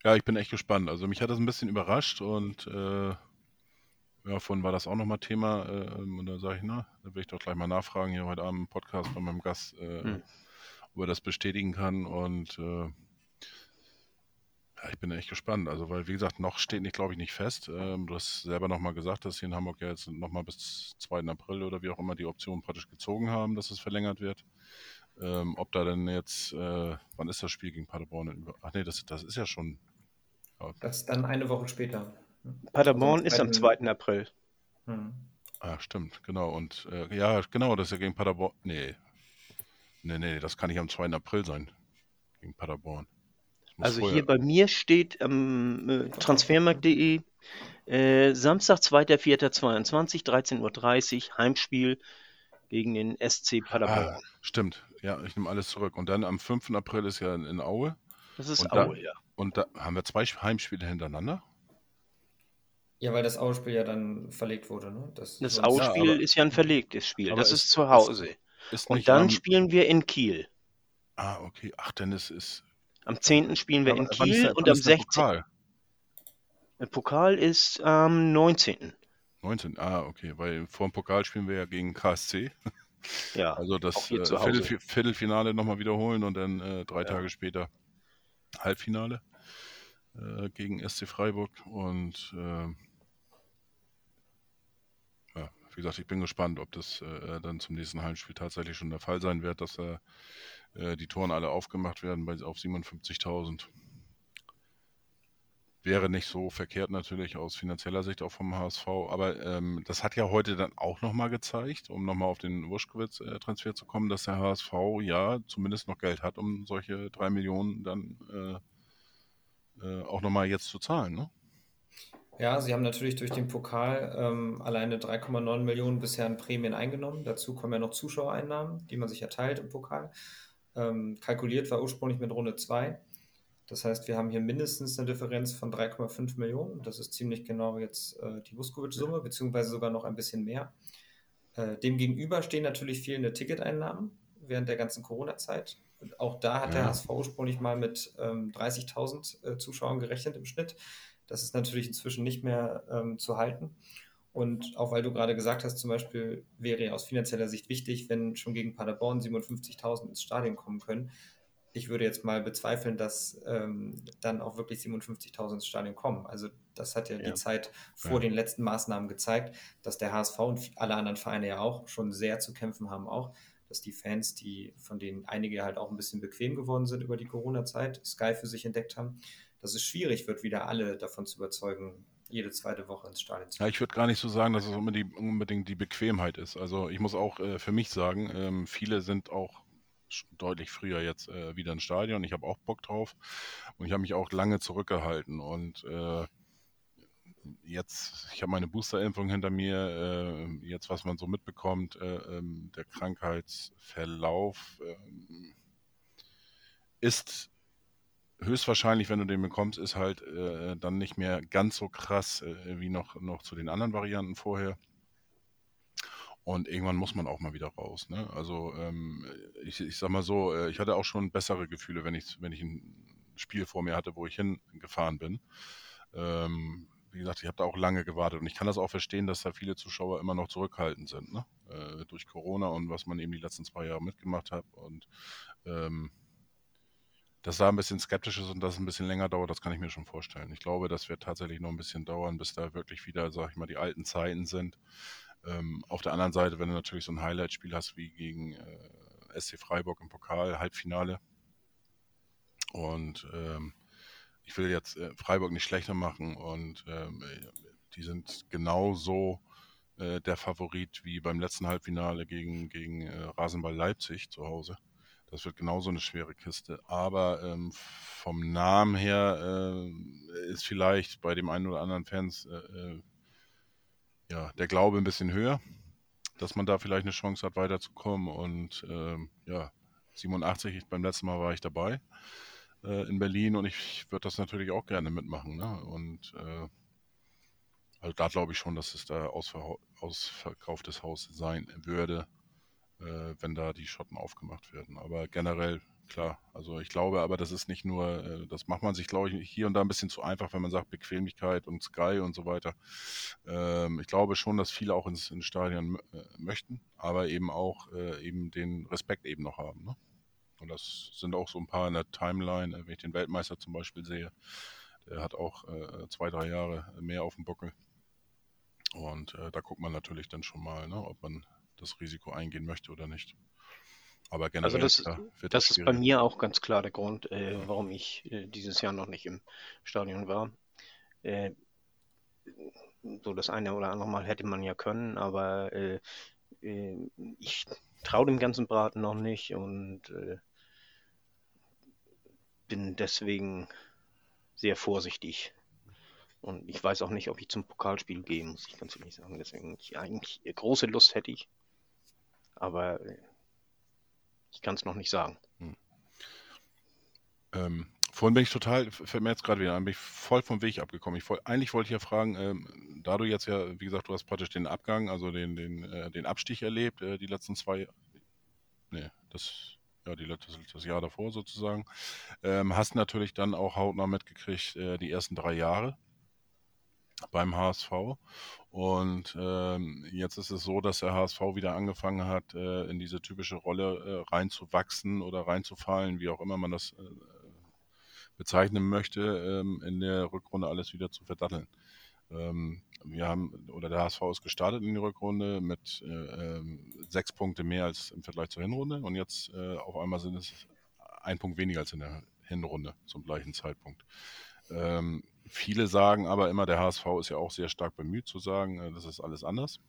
Ja, ich bin echt gespannt. Also mich hat das ein bisschen überrascht und äh, ja, vorhin war das auch nochmal Thema. Äh, und da sage ich, na, da will ich doch gleich mal nachfragen hier heute Abend im Podcast bei meinem Gast, äh, hm. ob er das bestätigen kann. Und äh, ja, ich bin echt gespannt. Also, weil, wie gesagt, noch steht nicht, glaube ich, nicht fest. Ähm, du hast selber nochmal gesagt, dass sie in Hamburg ja jetzt nochmal bis 2. April oder wie auch immer die Option praktisch gezogen haben, dass es verlängert wird. Ähm, ob da denn jetzt, äh, wann ist das Spiel gegen Paderborn? Ach nee, das, das ist ja schon. Ja. Das ist dann eine Woche später. Paderborn also ist am 2. April. Hm. Ah, stimmt, genau. Und äh, ja, genau, das ist ja gegen Paderborn. Nee. Nee, nee, das kann nicht am 2. April sein. Gegen Paderborn. Also vorher... hier bei mir steht am äh, transfermarkt.de äh, Samstag, 2.4.22, 13.30 Uhr, Heimspiel gegen den SC Paderborn. Ah, stimmt, ja, ich nehme alles zurück. Und dann am 5. April ist ja in Aue. Das ist und Aue, da, ja. Und da haben wir zwei Heimspiele hintereinander. Ja, weil das Aue-Spiel ja dann verlegt wurde. Ne? Das, das Aue-Spiel ja, ist ja ein verlegtes Spiel. Das ist, ist zu Hause. Ist, ist und dann am... spielen wir in Kiel. Ah, okay. Ach, ist es. Am 10. spielen wir in Kiel der, und am 16. Pokal? Der Pokal ist am 19. 19, ah, okay, weil vor dem Pokal spielen wir ja gegen KSC. Ja, also das äh, Viertel, Viertelfinale nochmal wiederholen und dann äh, drei ja. Tage später Halbfinale äh, gegen SC Freiburg. Und äh, ja, wie gesagt, ich bin gespannt, ob das äh, dann zum nächsten Heimspiel tatsächlich schon der Fall sein wird, dass äh, die Toren alle aufgemacht werden bei, auf 57.000 wäre nicht so verkehrt natürlich aus finanzieller Sicht auch vom HSV. Aber ähm, das hat ja heute dann auch nochmal gezeigt, um nochmal auf den Wuschkowitz-Transfer zu kommen, dass der HSV ja zumindest noch Geld hat, um solche drei Millionen dann äh, äh, auch nochmal jetzt zu zahlen. Ne? Ja, sie haben natürlich durch den Pokal ähm, alleine 3,9 Millionen bisher an Prämien eingenommen. Dazu kommen ja noch Zuschauereinnahmen, die man sich erteilt im Pokal. Ähm, kalkuliert war ursprünglich mit Runde 2. Das heißt, wir haben hier mindestens eine Differenz von 3,5 Millionen. Das ist ziemlich genau jetzt äh, die Vuskovic-Summe, beziehungsweise sogar noch ein bisschen mehr. Äh, Demgegenüber stehen natürlich fehlende Ticketeinnahmen während der ganzen Corona-Zeit. Auch da hat ja. der HSV ursprünglich mal mit ähm, 30.000 äh, Zuschauern gerechnet im Schnitt. Das ist natürlich inzwischen nicht mehr ähm, zu halten. Und auch weil du gerade gesagt hast, zum Beispiel wäre aus finanzieller Sicht wichtig, wenn schon gegen Paderborn 57.000 ins Stadion kommen können, ich würde jetzt mal bezweifeln, dass ähm, dann auch wirklich 57.000 ins Stadion kommen. Also das hat ja, ja. die Zeit vor ja. den letzten Maßnahmen gezeigt, dass der HSV und alle anderen Vereine ja auch schon sehr zu kämpfen haben, auch dass die Fans, die von denen einige halt auch ein bisschen bequem geworden sind über die Corona-Zeit, Sky für sich entdeckt haben, dass es schwierig wird, wieder alle davon zu überzeugen, jede zweite Woche ins Stadion zu gehen. Ja, ich würde gar nicht so sagen, dass es unbedingt, unbedingt die Bequemheit ist. Also ich muss auch äh, für mich sagen, ähm, viele sind auch deutlich früher jetzt äh, wieder ins Stadion. Ich habe auch Bock drauf und ich habe mich auch lange zurückgehalten und äh, jetzt, ich habe meine Boosterimpfung hinter mir, äh, jetzt was man so mitbekommt, äh, ähm, der Krankheitsverlauf ähm, ist höchstwahrscheinlich, wenn du den bekommst, ist halt äh, dann nicht mehr ganz so krass äh, wie noch, noch zu den anderen Varianten vorher. Und irgendwann muss man auch mal wieder raus. Ne? Also ähm, ich, ich sag mal so, äh, ich hatte auch schon bessere Gefühle, wenn ich, wenn ich ein Spiel vor mir hatte, wo ich hingefahren bin. Ähm, wie gesagt, ich habe da auch lange gewartet und ich kann das auch verstehen, dass da viele Zuschauer immer noch zurückhaltend sind, ne? Äh, durch Corona und was man eben die letzten zwei Jahre mitgemacht hat. Und ähm, dass da ein bisschen skeptisch ist und dass es ein bisschen länger dauert, das kann ich mir schon vorstellen. Ich glaube, das wird tatsächlich noch ein bisschen dauern, bis da wirklich wieder, sag ich mal, die alten Zeiten sind. Ähm, auf der anderen Seite, wenn du natürlich so ein Highlight-Spiel hast wie gegen äh, SC Freiburg im Pokal, Halbfinale. Und ähm, ich will jetzt äh, Freiburg nicht schlechter machen und ähm, die sind genauso äh, der Favorit wie beim letzten Halbfinale gegen, gegen äh, Rasenball Leipzig zu Hause. Das wird genauso eine schwere Kiste. Aber ähm, vom Namen her äh, ist vielleicht bei dem einen oder anderen Fans äh, äh, ja, der Glaube ein bisschen höher, dass man da vielleicht eine Chance hat, weiterzukommen. Und ähm, ja, 87, beim letzten Mal war ich dabei äh, in Berlin und ich würde das natürlich auch gerne mitmachen. Ne? Und äh, also da glaube ich schon, dass es da ausverkauftes Haus sein würde äh, wenn da die Schotten aufgemacht werden. Aber generell, klar, also ich glaube aber, das ist nicht nur, äh, das macht man sich, glaube ich, hier und da ein bisschen zu einfach, wenn man sagt Bequemlichkeit und Sky und so weiter. Ähm, ich glaube schon, dass viele auch ins, ins Stadion äh, möchten, aber eben auch äh, eben den Respekt eben noch haben. Ne? Und das sind auch so ein paar in der Timeline, wenn ich den Weltmeister zum Beispiel sehe. Der hat auch zwei, drei Jahre mehr auf dem Buckel. Und da guckt man natürlich dann schon mal, ne, ob man das Risiko eingehen möchte oder nicht. Aber also generell also das, wird das, das ist bei mir auch ganz klar der Grund, äh, warum ich äh, dieses Jahr noch nicht im Stadion war. Äh, so das eine oder andere Mal hätte man ja können, aber äh, äh, ich traue dem ganzen Braten noch nicht und äh, bin deswegen sehr vorsichtig. Und ich weiß auch nicht, ob ich zum Pokalspiel gehe, muss ich ganz ehrlich sagen. Deswegen, ich, eigentlich große Lust hätte ich aber äh, ich kann es noch nicht sagen. Hm. Ähm, vorhin bin ich total, fällt mir jetzt gerade wieder an, bin ich voll vom Weg abgekommen. Ich wollt, eigentlich wollte ich ja fragen, ähm, da du jetzt ja, wie gesagt, du hast praktisch den Abgang, also den, den, äh, den Abstich erlebt, äh, die letzten zwei, nee, das, ja, die, das, das Jahr davor sozusagen, ähm, hast natürlich dann auch hautnah mitgekriegt, äh, die ersten drei Jahre beim HSV. Und ähm, jetzt ist es so, dass der HSV wieder angefangen hat, äh, in diese typische Rolle äh, reinzuwachsen oder reinzufallen, wie auch immer man das äh, bezeichnen möchte, ähm, in der Rückrunde alles wieder zu verdatteln. Ähm, wir haben, oder der HSV ist gestartet in die Rückrunde mit äh, ähm, sechs Punkte mehr als im Vergleich zur Hinrunde und jetzt äh, auf einmal sind es ein Punkt weniger als in der Hinrunde zum gleichen Zeitpunkt. Ähm, viele sagen aber immer, der HSV ist ja auch sehr stark bemüht zu sagen, äh, das ist alles anders.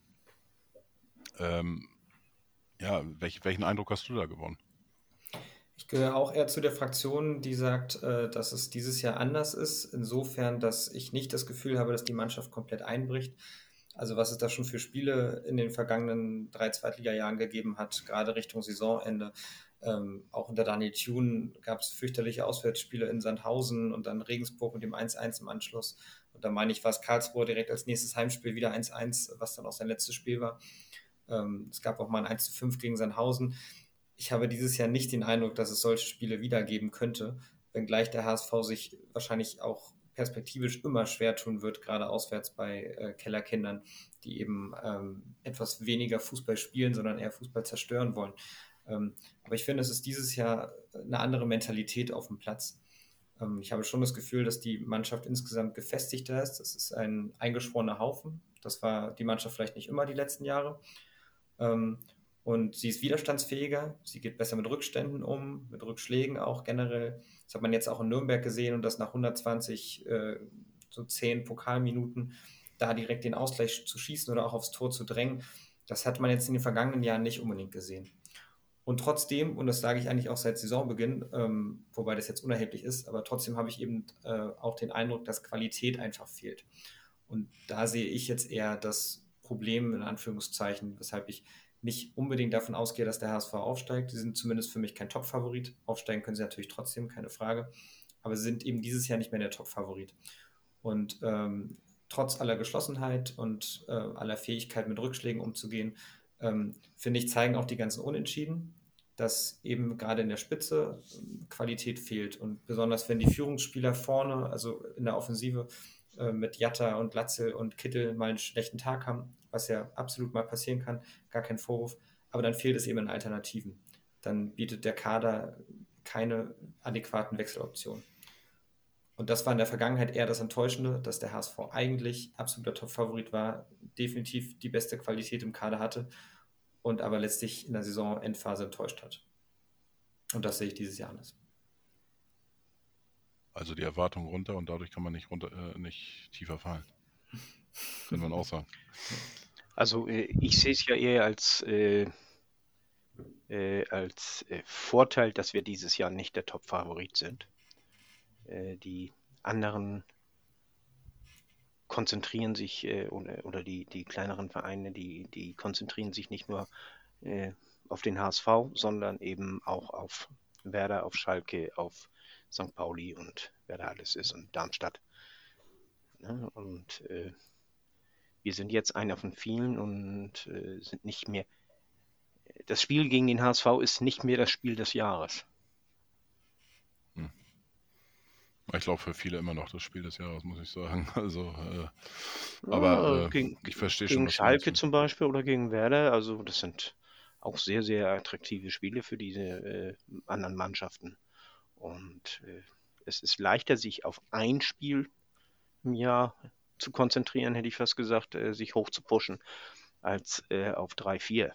Ähm, ja, welch, welchen Eindruck hast du da gewonnen? Ich gehöre auch eher zu der Fraktion, die sagt, äh, dass es dieses Jahr anders ist. Insofern, dass ich nicht das Gefühl habe, dass die Mannschaft komplett einbricht. Also was es da schon für Spiele in den vergangenen drei Zweitliga-Jahren gegeben hat, gerade Richtung Saisonende, ähm, auch unter Daniel Thune gab es fürchterliche Auswärtsspiele in Sandhausen und dann Regensburg mit dem 1-1 im Anschluss. Und da meine ich, war es Karlsruhe direkt als nächstes Heimspiel wieder 1-1, was dann auch sein letztes Spiel war. Ähm, es gab auch mal ein 1-5 gegen Sandhausen. Ich habe dieses Jahr nicht den Eindruck, dass es solche Spiele wiedergeben könnte, wenngleich der HSV sich wahrscheinlich auch perspektivisch immer schwer tun wird, gerade auswärts bei äh, Kellerkindern, die eben ähm, etwas weniger Fußball spielen, sondern eher Fußball zerstören wollen. Ähm, aber ich finde, es ist dieses Jahr eine andere Mentalität auf dem Platz. Ähm, ich habe schon das Gefühl, dass die Mannschaft insgesamt gefestigter ist. Das ist ein eingeschworener Haufen. Das war die Mannschaft vielleicht nicht immer die letzten Jahre. Ähm, und sie ist widerstandsfähiger, sie geht besser mit Rückständen um, mit Rückschlägen auch generell. Das hat man jetzt auch in Nürnberg gesehen und dass nach 120, äh, so 10 Pokalminuten da direkt den Ausgleich zu schießen oder auch aufs Tor zu drängen, das hat man jetzt in den vergangenen Jahren nicht unbedingt gesehen. Und trotzdem, und das sage ich eigentlich auch seit Saisonbeginn, ähm, wobei das jetzt unerheblich ist, aber trotzdem habe ich eben äh, auch den Eindruck, dass Qualität einfach fehlt. Und da sehe ich jetzt eher das Problem, in Anführungszeichen, weshalb ich nicht unbedingt davon ausgehe, dass der HSV aufsteigt. Sie sind zumindest für mich kein Top-Favorit. Aufsteigen können sie natürlich trotzdem, keine Frage. Aber sie sind eben dieses Jahr nicht mehr der Top-Favorit. Und ähm, trotz aller Geschlossenheit und äh, aller Fähigkeit, mit Rückschlägen umzugehen, ähm, finde ich, zeigen auch die ganzen Unentschieden, dass eben gerade in der Spitze ähm, Qualität fehlt. Und besonders wenn die Führungsspieler vorne, also in der Offensive, äh, mit Jatta und Latzel und Kittel mal einen schlechten Tag haben, was ja absolut mal passieren kann, gar kein Vorwurf. Aber dann fehlt es eben an Alternativen. Dann bietet der Kader keine adäquaten Wechseloptionen. Und das war in der Vergangenheit eher das Enttäuschende, dass der HSV eigentlich absoluter Top-Favorit war, definitiv die beste Qualität im Kader hatte und aber letztlich in der Saison-Endphase enttäuscht hat. Und das sehe ich dieses Jahr anders. Also die Erwartung runter und dadurch kann man nicht runter, äh, nicht tiefer fallen. <laughs> Könnte man auch sagen. Also äh, ich sehe es ja eher als, äh, äh als äh, Vorteil, dass wir dieses Jahr nicht der Top-Favorit sind. Äh, die anderen konzentrieren sich oder, oder die, die kleineren Vereine, die, die konzentrieren sich nicht nur auf den HSV, sondern eben auch auf Werder, auf Schalke, auf St. Pauli und wer da alles ist und Darmstadt. Ja, ne, und äh, wir sind jetzt einer von vielen und äh, sind nicht mehr. Das Spiel gegen den HSV ist nicht mehr das Spiel des Jahres. Hm. Ich glaube für viele immer noch das Spiel des Jahres, muss ich sagen. <laughs> Also, äh, aber äh, gegen, ich verstehe schon. Gegen Schalke zum Beispiel oder gegen Werder, also das sind auch sehr, sehr attraktive Spiele für diese äh, anderen Mannschaften. Und äh, es ist leichter, sich auf ein Spiel im Jahr zu konzentrieren, hätte ich fast gesagt, äh, sich hoch zu pushen, als äh, auf drei, vier.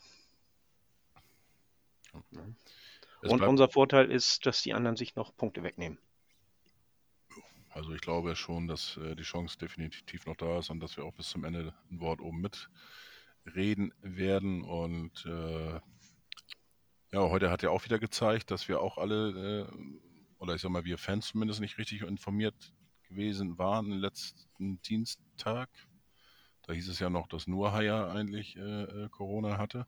Und unser Vorteil ist, dass die anderen sich noch Punkte wegnehmen. Also ich glaube schon, dass äh, die Chance definitiv noch da ist und dass wir auch bis zum Ende ein Wort oben mitreden werden. Und äh, ja, heute hat er auch wieder gezeigt, dass wir auch alle äh, oder ich sag mal, wir Fans zumindest nicht richtig informiert gewesen waren letzten Dienstag. Da hieß es ja noch, dass nur Haya eigentlich äh, äh, Corona hatte.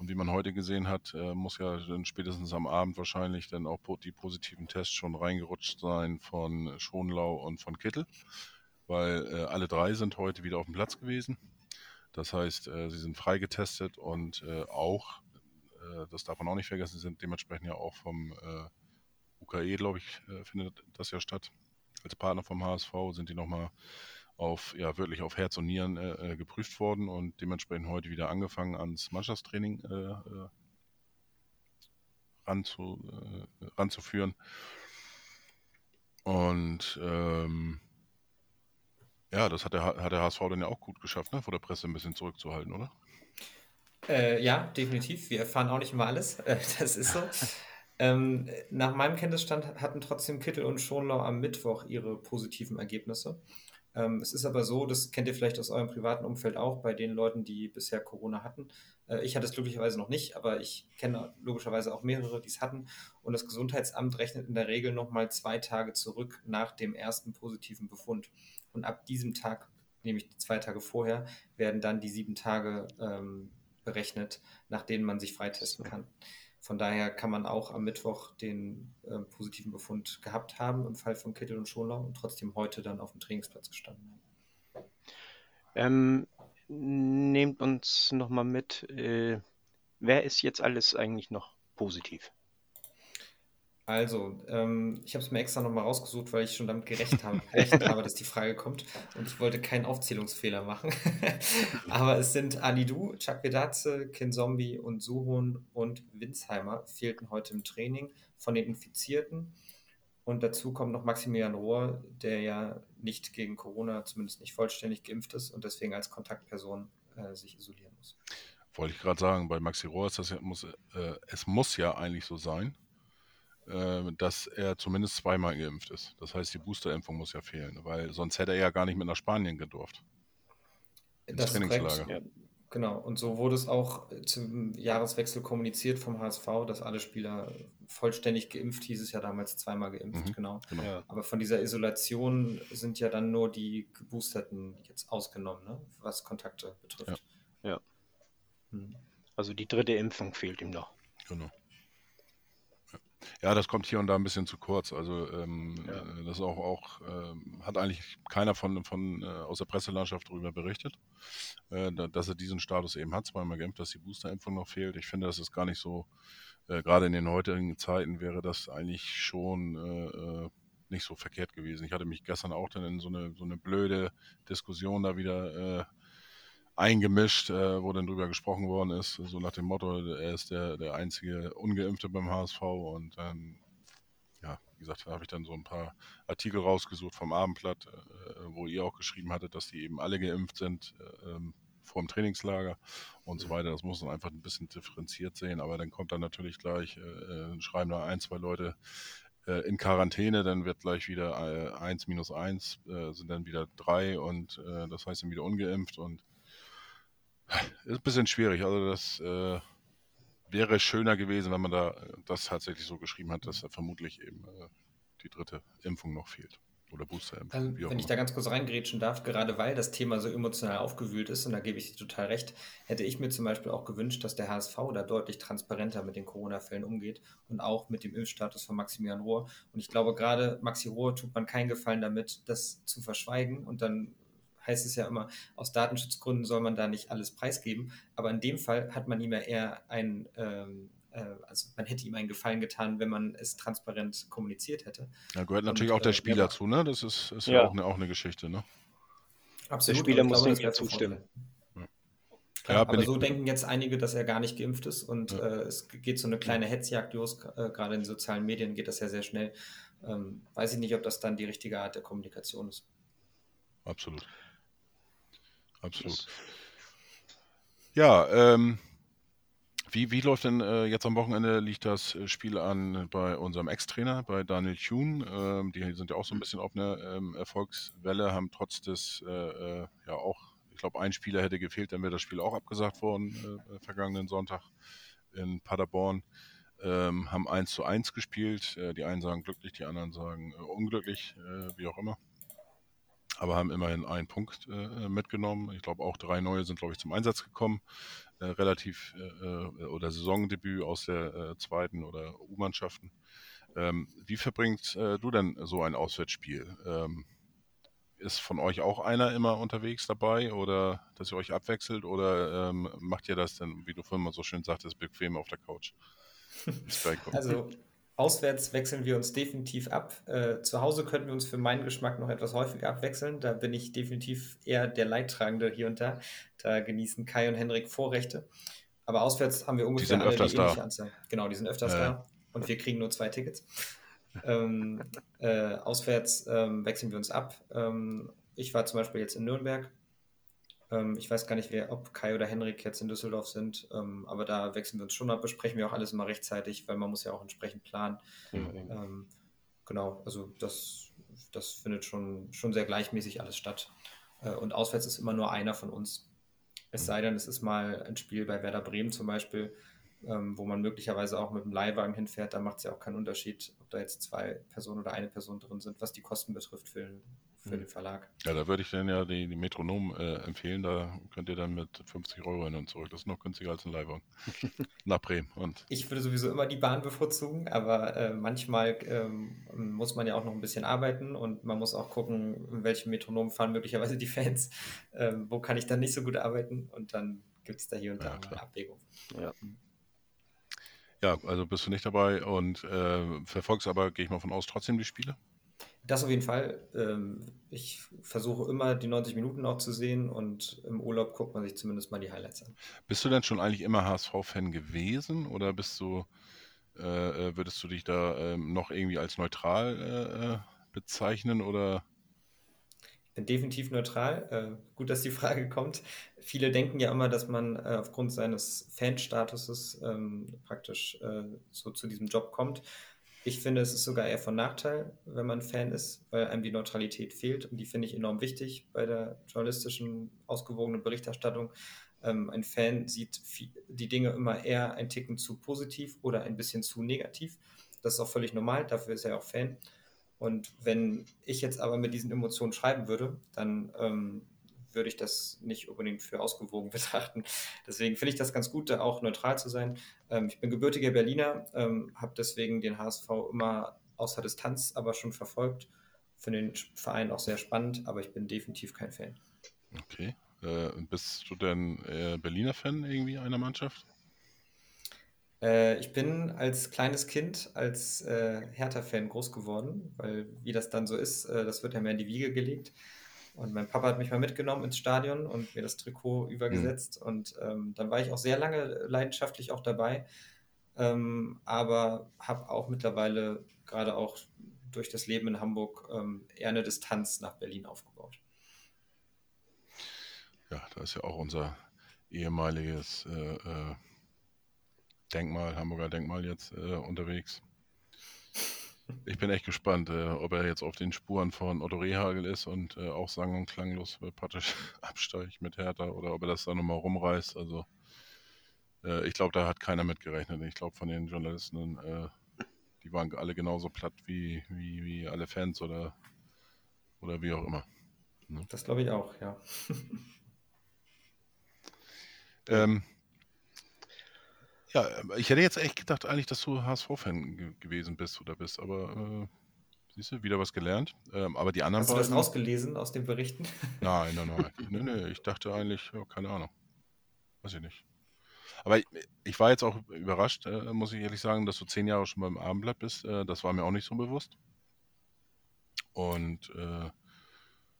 Und wie man heute gesehen hat, äh, muss ja dann spätestens am Abend wahrscheinlich dann auch die positiven Tests schon reingerutscht sein von Schonlau und von Kittel, weil äh, alle drei sind heute wieder auf dem Platz gewesen. Das heißt, äh, sie sind freigetestet und auch, das darf man auch nicht vergessen, sind dementsprechend ja auch vom UKE, glaube ich, findet das ja statt. Als Partner vom HSV sind die nochmal auf, ja, wirklich auf Herz und Nieren äh, äh, geprüft worden und dementsprechend heute wieder angefangen ans Mannschaftstraining äh, äh ranzu, äh, ranzuführen. Und ähm, ja, das hat der, hat der HSV dann ja auch gut geschafft, ne? vor der Presse ein bisschen zurückzuhalten, oder? Äh, ja, definitiv. Wir erfahren auch nicht immer alles. <laughs> das ist so. Ähm, nach meinem Kenntnisstand hatten trotzdem Kittel und Schonlau am Mittwoch ihre positiven Ergebnisse. Ähm, es ist aber so, das kennt ihr vielleicht aus eurem privaten Umfeld auch, bei den Leuten, die bisher Corona hatten. Äh, ich hatte es glücklicherweise noch nicht, aber ich kenne logischerweise auch mehrere, die es hatten. Und das Gesundheitsamt rechnet in der Regel nochmal zwei Tage zurück nach dem ersten positiven Befund. Und ab diesem Tag, nämlich zwei Tage vorher, werden dann die sieben Tage ähm, berechnet, nach denen man sich freitesten kann. Von daher kann man auch am Mittwoch den äh, positiven Befund gehabt haben im Fall von Kittel und Schonlau und trotzdem heute dann auf dem Trainingsplatz gestanden haben. Ähm, nehmt uns nochmal mit, äh, wer ist jetzt alles eigentlich noch positiv? Also, ähm, ich habe es mir extra nochmal rausgesucht, weil ich schon damit gerechnet habe, gerechnet habe, dass die Frage kommt. Und ich wollte keinen Aufzählungsfehler machen. <laughs> Aber es sind Alidu, Chakvedatze, Kinzombie und Suhun und Winsheimer fehlten heute im Training von den Infizierten. Und dazu kommt noch Maximilian Rohr, der ja nicht gegen Corona, zumindest nicht vollständig geimpft ist und deswegen als Kontaktperson äh, sich isolieren muss. Wollte ich gerade sagen, bei Maxi Rohr ist das ja, muss, äh, es muss ja eigentlich so sein, dass er zumindest zweimal geimpft ist. Das heißt, die Boosterimpfung muss ja fehlen, weil sonst hätte er ja gar nicht mit nach Spanien gedurft. Das ist korrekt. Ja. Genau, und so wurde es auch zum Jahreswechsel kommuniziert vom HSV, dass alle Spieler vollständig geimpft, hieß es ja damals zweimal geimpft, mhm, genau. genau. Ja. Aber von dieser Isolation sind ja dann nur die Geboosterten jetzt ausgenommen, ne? was Kontakte betrifft. Ja. ja. Hm. Also die dritte Impfung fehlt ihm noch. Genau. Ja, das kommt hier und da ein bisschen zu kurz. Also ähm, ja. Äh, das auch, auch äh, hat eigentlich keiner von, von äh, aus der Presselandschaft darüber berichtet, äh, dass er diesen Status eben hat, zweimal geimpft, dass die Boosterimpfung noch fehlt. Ich finde, das ist gar nicht so, äh, gerade in den heutigen Zeiten wäre das eigentlich schon äh, nicht so verkehrt gewesen. Ich hatte mich gestern auch dann in so eine, so eine blöde Diskussion da wieder eingemischt, äh, wo dann drüber gesprochen worden ist, so nach dem Motto, er ist der, der einzige Ungeimpfte beim HSV und dann, ja, wie gesagt, da habe ich dann so ein paar Artikel rausgesucht vom Abendblatt, äh, wo ihr auch geschrieben hattet, dass die eben alle geimpft sind äh, vor dem Trainingslager und so weiter. Das muss man einfach ein bisschen differenziert sehen, aber dann kommt dann natürlich gleich, äh, äh, schreiben da ein, zwei Leute äh, in Quarantäne, dann wird gleich wieder 1 minus 1, sind dann wieder 3 und das heißt dann wieder ungeimpft und ist ein bisschen schwierig. Also das äh, wäre schöner gewesen, wenn man da das tatsächlich so geschrieben hat, dass da vermutlich eben äh, die dritte Impfung noch fehlt. Oder Boosterimpfung. Ähm, wenn ich da ganz kurz reingrätschen darf, gerade weil das Thema so emotional aufgewühlt ist, und da gebe ich dir total recht, hätte ich mir zum Beispiel auch gewünscht, dass der HSV da deutlich transparenter mit den Corona-Fällen umgeht und auch mit dem Impfstatus von Maximilian Rohr. Und ich glaube, gerade Maxi Rohr tut man keinen Gefallen damit, das zu verschweigen und dann heißt es ja immer, aus Datenschutzgründen soll man da nicht alles preisgeben. Aber in dem Fall hat man ihm ja eher ein, ähm, äh, also man hätte ihm einen Gefallen getan, wenn man es transparent kommuniziert hätte. Da gehört natürlich Und, auch der äh, Spieler ja, zu, ne? Das ist, ist ja, ja auch, eine, auch eine Geschichte, ne? Absolut. Der Spieler muss dem ja zustimmen. Ja, aber so denken jetzt einige, dass er gar nicht geimpft ist und ja. äh, es geht so eine kleine Hetzjagd los. Äh, gerade in sozialen Medien geht das ja sehr schnell. Ähm, weiß ich nicht, ob das dann die richtige Art der Kommunikation ist. Absolut absolut. Ja, ähm, wie, wie läuft denn äh, jetzt am Wochenende liegt das äh, Spiel an bei unserem Ex-Trainer, bei Daniel Thune? Ähm, die sind ja auch so ein bisschen auf einer ähm, Erfolgswelle, haben trotz des, äh, äh ja auch, ich glaube, ein Spieler hätte gefehlt, dann wäre das Spiel auch abgesagt worden, äh, vergangenen Sonntag in Paderborn. Ähm, haben 1 zu 1 gespielt. Äh, die einen sagen glücklich, die anderen sagen unglücklich, wie auch immer aber haben immerhin einen Punkt äh, mitgenommen. Ich glaube, auch drei neue sind, glaube ich, zum Einsatz gekommen. Äh, relativ äh, äh oder Saisondebüt aus der äh, zweiten oder U-Mannschaften. Ähm, wie verbringt äh, du denn so ein Auswärtsspiel? Ähm, ist von euch auch einer immer unterwegs dabei oder dass ihr euch abwechselt oder ähm, macht ihr das denn, wie du vorhin mal so schön sagtest, bequem auf der Couch? also Auswärts wechseln wir uns definitiv ab. Äh, zu Hause könnten wir uns für meinen Geschmack noch etwas häufiger abwechseln. Da bin ich definitiv eher der Leidtragende hier und da. Da genießen Kai und Henrik Vorrechte. Aber auswärts haben wir ungefähr die alle die ähnliche da. Anzahl. Genau, die sind öfters ja. da. Und wir kriegen nur zwei Tickets. ähm, äh, auswärts ähm, wechseln wir uns ab. Ähm, ich war zum Beispiel jetzt in Nürnberg ähm, ich weiß gar nicht, wer, ob Kai oder Henrik jetzt in Düsseldorf sind, ähm, aber da wechseln wir uns schon ab, besprechen wir auch alles immer rechtzeitig, weil man muss ja auch entsprechend planen. Mhm. Genau, also das, das findet schon, schon sehr gleichmäßig alles statt. Äh, und auswärts ist immer nur einer von uns. Es sei denn, es ist mal ein Spiel bei Werder Bremen zum Beispiel, ähm, wo man möglicherweise auch mit dem Leihwagen hinfährt, da macht es ja auch keinen Unterschied, ob da jetzt zwei Personen oder eine Person drin sind, was die Kosten betrifft für, für den Verlag. Ja, da würde ich dann ja die, die Metronom äh, empfehlen. Da könnt ihr dann mit 50 Euro hin und zurück. Das ist noch günstiger als ein Leihwagen. <laughs> Nach Bremen. Und ich würde sowieso immer die Bahn bevorzugen, aber äh, manchmal ähm, muss man ja auch noch ein bisschen arbeiten und man muss auch gucken, in welchem Metronom fahren möglicherweise die Fans. Ähm, wo kann ich dann nicht so gut arbeiten? Und dann gibt es da hier und da ja, eine Abwägung. Ja. Ja, also bist du nicht dabei und äh, verfolgst aber, gehe ich mal von aus, trotzdem die Spiele? Das auf jeden Fall. Ähm, ich versuche immer die 90 Minuten auch zu sehen und im Urlaub guckt man sich zumindest mal die Highlights an. Bist du denn schon eigentlich immer HSV-Fan gewesen oder bist du, äh, äh, würdest du dich da äh, noch irgendwie als neutral äh, bezeichnen oder? Ich bin definitiv neutral. Gut, dass die Frage kommt. Viele denken ja immer, dass man aufgrund seines Fanstatuses ähm, praktisch so zu diesem Job kommt. Ich finde, es ist sogar eher von Nachteil, wenn man Fan ist, weil einem die Neutralität fehlt und die finde ich enorm wichtig bei der journalistischen, ausgewogenen Berichterstattung. Ähm, ein Fan sieht die Dinge immer eher ein Ticken zu positiv oder ein bisschen zu negativ. Das ist auch völlig normal, dafür ist er auch Fan. Und wenn ich jetzt aber mit diesen Emotionen schreiben würde, dann ähm, würde ich das nicht unbedingt für ausgewogen <laughs> betrachten. Deswegen finde ich das ganz gut, da auch neutral zu sein. Ähm, ich bin gebürtiger Berliner, ähm, habe deswegen den HSV immer außer Distanz aber schon verfolgt. Finde den Verein auch sehr spannend, aber ich bin definitiv kein Fan. Okay. Äh, bist du denn äh, Berliner Fan irgendwie einer Mannschaft? Äh, ich bin als kleines Kind als äh, Hertha-Fan groß geworden, weil wie das dann so ist, äh, das wird ja mehr in die Wiege gelegt. Und mein Papa hat mich mal mitgenommen ins Stadion und mir das Trikot übergesetzt. Mhm. Und ähm, dann war ich auch sehr lange leidenschaftlich auch dabei. Ähm, aber habe auch mittlerweile gerade auch durch das Leben in Hamburg ähm, eher eine Distanz nach Berlin aufgebaut. Ja, da ist ja auch unser ehemaliges äh, äh, Denkmal, Hamburger Denkmal jetzt äh, unterwegs. Ich bin echt gespannt, äh, ob er jetzt auf den Spuren von Otto Rehagel ist und äh, auch sang- und klanglos praktisch <laughs> absteigt mit Hertha oder ob er das dann nochmal rumreißt. Also äh, ich glaube, da hat keiner mit gerechnet. Ich glaube, von den Journalisten, äh, die waren alle genauso platt wie, wie, wie alle Fans oder, oder wie auch immer. Ne? Das glaube ich auch, ja. ähm, ja, ich hätte jetzt echt gedacht eigentlich, dass du HSV-Fan ge gewesen bist oder bist, aber äh, siehst du, wieder was gelernt. Ähm, aber die anderen Hast du das rausgelesen aus den Berichten? Nein, nein, nein. <laughs> nee, nee, ich dachte eigentlich, ja, keine Ahnung. Weiß ich nicht. Aber ich, ich war jetzt auch überrascht, äh, muss ich ehrlich sagen, dass du zehn Jahre schon beim Abendblatt bist. Äh, das war mir auch nicht so bewusst. Und äh,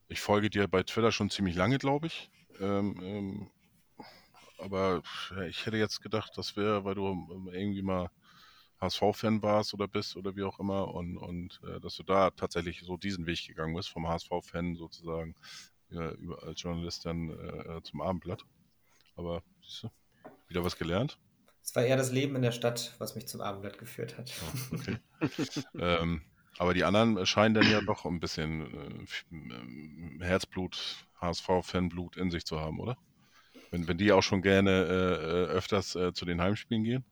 ich folge dir bei Twitter schon ziemlich lange, glaube ich. Ähm, ähm, aber ich hätte jetzt gedacht, das wäre, weil du ähm, irgendwie mal HSV-Fan warst oder bist oder wie auch immer und, und äh, dass du da tatsächlich so diesen Weg gegangen bist, vom HSV-Fan sozusagen äh, über, als Journalist dann äh, zum Abendblatt. Aber siehst du, wieder was gelernt? Es war eher das Leben in der Stadt, was mich zum Abendblatt geführt hat. Oh, okay. <laughs> ähm, aber die anderen scheinen dann ja doch ein bisschen äh, Herzblut, HSV-Fanblut in sich zu haben, oder? Wenn, wenn die auch schon gerne äh, äh, öfters äh, zu den Heimspielen gehen?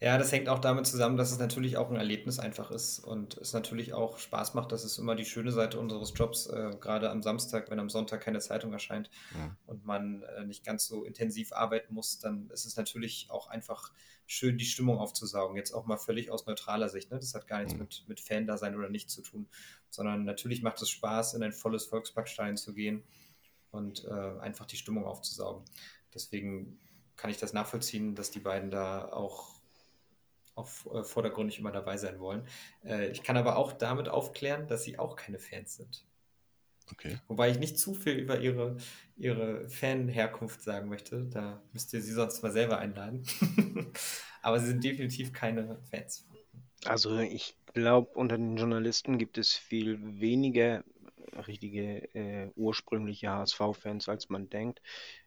Ja, das hängt auch damit zusammen, dass es natürlich auch ein Erlebnis einfach ist und es natürlich auch Spaß macht. Das ist immer die schöne Seite unseres Jobs, äh, gerade am Samstag, wenn am Sonntag keine Zeitung erscheint ja. und man äh, nicht ganz so intensiv arbeiten muss, dann ist es natürlich auch einfach schön, die Stimmung aufzusaugen. Jetzt auch mal völlig aus neutraler Sicht. Ne? Das hat gar nichts mhm. mit, mit Fan-Dasein oder nicht zu tun, sondern natürlich macht es Spaß, in ein volles Volksparkstein zu gehen und äh, einfach die Stimmung aufzusaugen. Deswegen kann ich das nachvollziehen, dass die beiden da auch auf äh, vordergründig immer dabei sein wollen. Äh, ich kann aber auch damit aufklären, dass sie auch keine Fans sind. Okay. Wobei ich nicht zu viel über ihre, ihre Fan-Herkunft sagen möchte. Da müsst ihr sie sonst mal selber einladen. <laughs> aber sie sind definitiv keine Fans. Also ich glaube, unter den Journalisten gibt es viel weniger richtige äh, ursprüngliche HSV-Fans, als man denkt.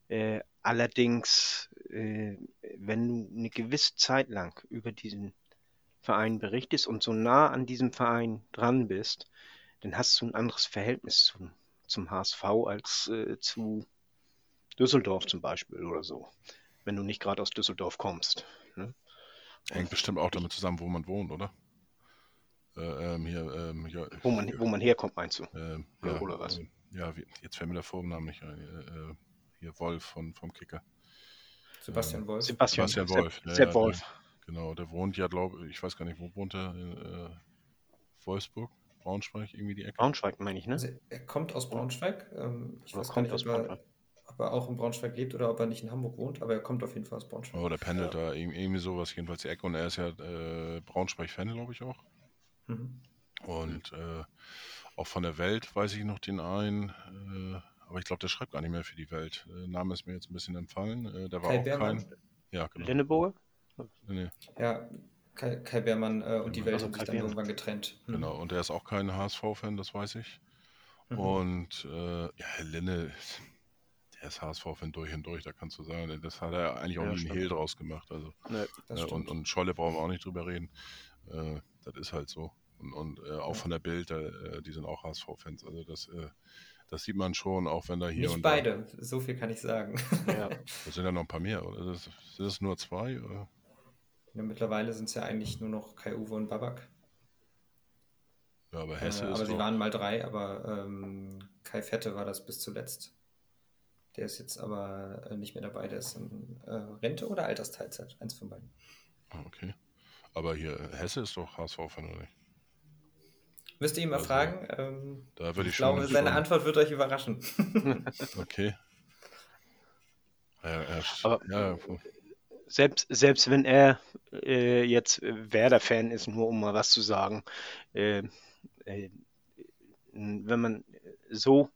Äh, allerdings, äh, wenn du eine gewisse Zeit lang über diesen Verein berichtest und so nah an diesem Verein dran bist, dann hast du ein anderes Verhältnis zum, zum HSV als äh, zu Düsseldorf zum Beispiel oder so, wenn du nicht gerade aus Düsseldorf kommst. Ne? Hängt bestimmt auch damit zusammen, wo man wohnt, oder? Äh, ähm, hier, ähm, ja, wo, man, wo man herkommt, meinst du? Äh, oder, ja, oder was? Äh, ja, jetzt fällt mir der Vornamen nicht ein. Äh, hier Wolf von, vom Kicker. Sebastian Wolf. Sebastian, Sebastian Wolf. Sepp, ja, Sepp Wolf. Der, genau, der wohnt ja, glaube ich, weiß gar nicht, wo wohnt er? In äh, Wolfsburg? Braunschweig, irgendwie die Ecke? Braunschweig, meine ich, ne? Also er kommt aus Braunschweig. Ähm, ich oder weiß gar nicht, ob er, ob er, auch in Braunschweig lebt oder ob er nicht in Hamburg wohnt, aber er kommt auf jeden Fall aus Braunschweig. Oh, der pendelt ja. da irgendwie sowas, jedenfalls die Ecke. Und er ist ja äh, Braunschweig-Fan, glaube ich auch. Mhm. Und äh, auch von der Welt weiß ich noch den einen, äh, aber ich glaube, der schreibt gar nicht mehr für die Welt. Äh, Name ist mir jetzt ein bisschen empfallen. Äh, der war Kai auch Beermann. kein. Ja, genau. Lenneburger? Nee. Ja, Kai, Kai Beermann äh, und die Welt also haben sich dann irgendwann getrennt. Mhm. Genau, und der ist auch kein HSV-Fan, das weiß ich. Mhm. Und äh, ja, Lenne, der ist HSV-Fan durch und durch, da kannst du sagen, das hat er eigentlich auch ja, nie einen Hehl draus gemacht. Also, nee, äh, und, und Scholle brauchen wir auch nicht drüber reden. Äh, das ist halt so und, und äh, auch von der Bild, äh, die sind auch HSV-Fans. Also das, äh, Das sieht man schon, auch wenn da hier Nicht beide, da. so viel kann ich sagen. Ja. <laughs> Das sind ja noch ein paar mehr, oder? Sind es nur zwei? Oder? Ja, mittlerweile sind es ja eigentlich nur noch Kai Uwe und Babak. Ja, aber Hesse äh, ist. Aber sie waren mal drei, aber ähm, Kai Fette war das bis zuletzt. Der ist jetzt aber äh, nicht mehr dabei. Der ist in äh, Rente oder Altersteilzeit. Eins von beiden. Ah, okay. Aber hier, Hesse ist doch HSV-Fan, oder nicht? Müsst ihr ihn mal also, fragen. Ähm, da würde ich, ich glaube, seine schon... Antwort wird euch überraschen. <laughs> <laughs> okay. Ja, ja, Aber ja, selbst, selbst wenn er äh, jetzt Werder-Fan ist, nur um mal was zu sagen, äh, äh, wenn man so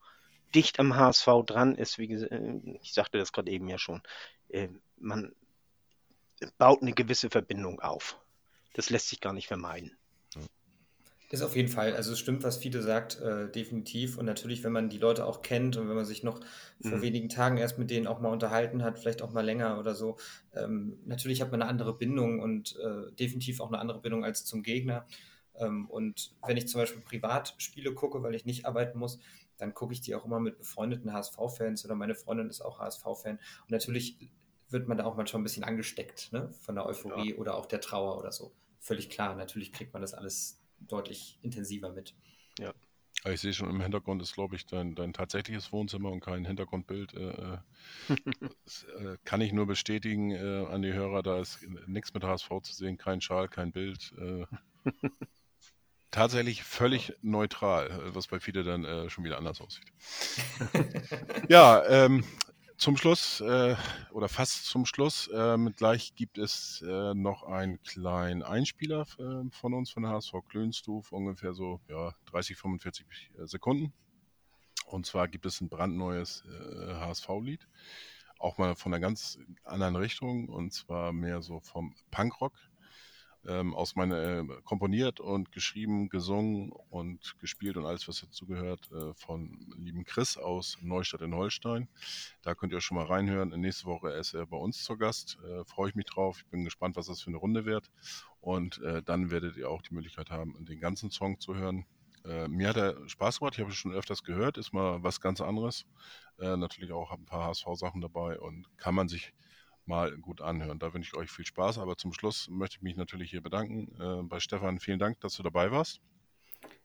dicht am HSV dran ist, wie gesagt, ich sagte das gerade eben ja schon, äh, man baut eine gewisse Verbindung auf. Das lässt sich gar nicht vermeiden. Ist auf jeden Fall, also es stimmt, was Fiete sagt, äh, definitiv. Und natürlich, wenn man die Leute auch kennt und wenn man sich noch vor mhm. wenigen Tagen erst mit denen auch mal unterhalten hat, vielleicht auch mal länger oder so, ähm, natürlich hat man eine andere Bindung und äh, definitiv auch eine andere Bindung als zum Gegner. Ähm, und wenn ich zum Beispiel Privatspiele gucke, weil ich nicht arbeiten muss, dann gucke ich die auch immer mit befreundeten HSV-Fans oder meine Freundin ist auch HSV-Fan. Und natürlich wird man da auch manchmal ein bisschen angesteckt, ne? Von der Euphorie ja. oder auch der Trauer oder so. Völlig klar, natürlich kriegt man das alles deutlich intensiver mit. Ja. Ich sehe schon im Hintergrund ist, glaube ich, dein, dein tatsächliches Wohnzimmer und kein Hintergrundbild. Äh, <laughs> das, äh, kann ich nur bestätigen äh, an die Hörer, da ist nichts mit HSV zu sehen, kein Schal, kein Bild. Äh, <laughs> tatsächlich völlig neutral, äh, was bei viele dann äh, schon wieder anders aussieht. <laughs> ja, ähm, zum Schluss äh, oder fast zum Schluss, äh, gleich gibt es äh, noch einen kleinen Einspieler äh, von uns, von HSV Klönstuf, ungefähr so ja, 30, 45 äh, Sekunden. Und zwar gibt es ein brandneues HSV-Lied, auch mal von einer ganz anderen Richtung, und zwar mehr so vom Punkrock ähm, aus meiner äh, komponiert und geschrieben, gesungen und gespielt und alles, was dazugehört, äh, von lieben Chris aus Neustadt in Holstein. Da könnt ihr schon mal reinhören. Nächste Woche ist er bei uns zu Gast. Äh, Freue ich mich drauf. Ich bin gespannt, was das für eine Runde wird. Und äh, dann werdet ihr auch die Möglichkeit haben, den ganzen Song zu hören. Äh, mir hat er Spaß gemacht. Ich habe es schon öfters gehört. Ist mal was ganz anderes. Äh, natürlich auch ein paar HSV-Sachen dabei und kann man sich mal gut anhören. Da wünsche ich euch viel Spaß. Aber zum Schluss möchte ich mich natürlich hier bedanken. Äh, bei Stefan, vielen Dank, dass du dabei warst.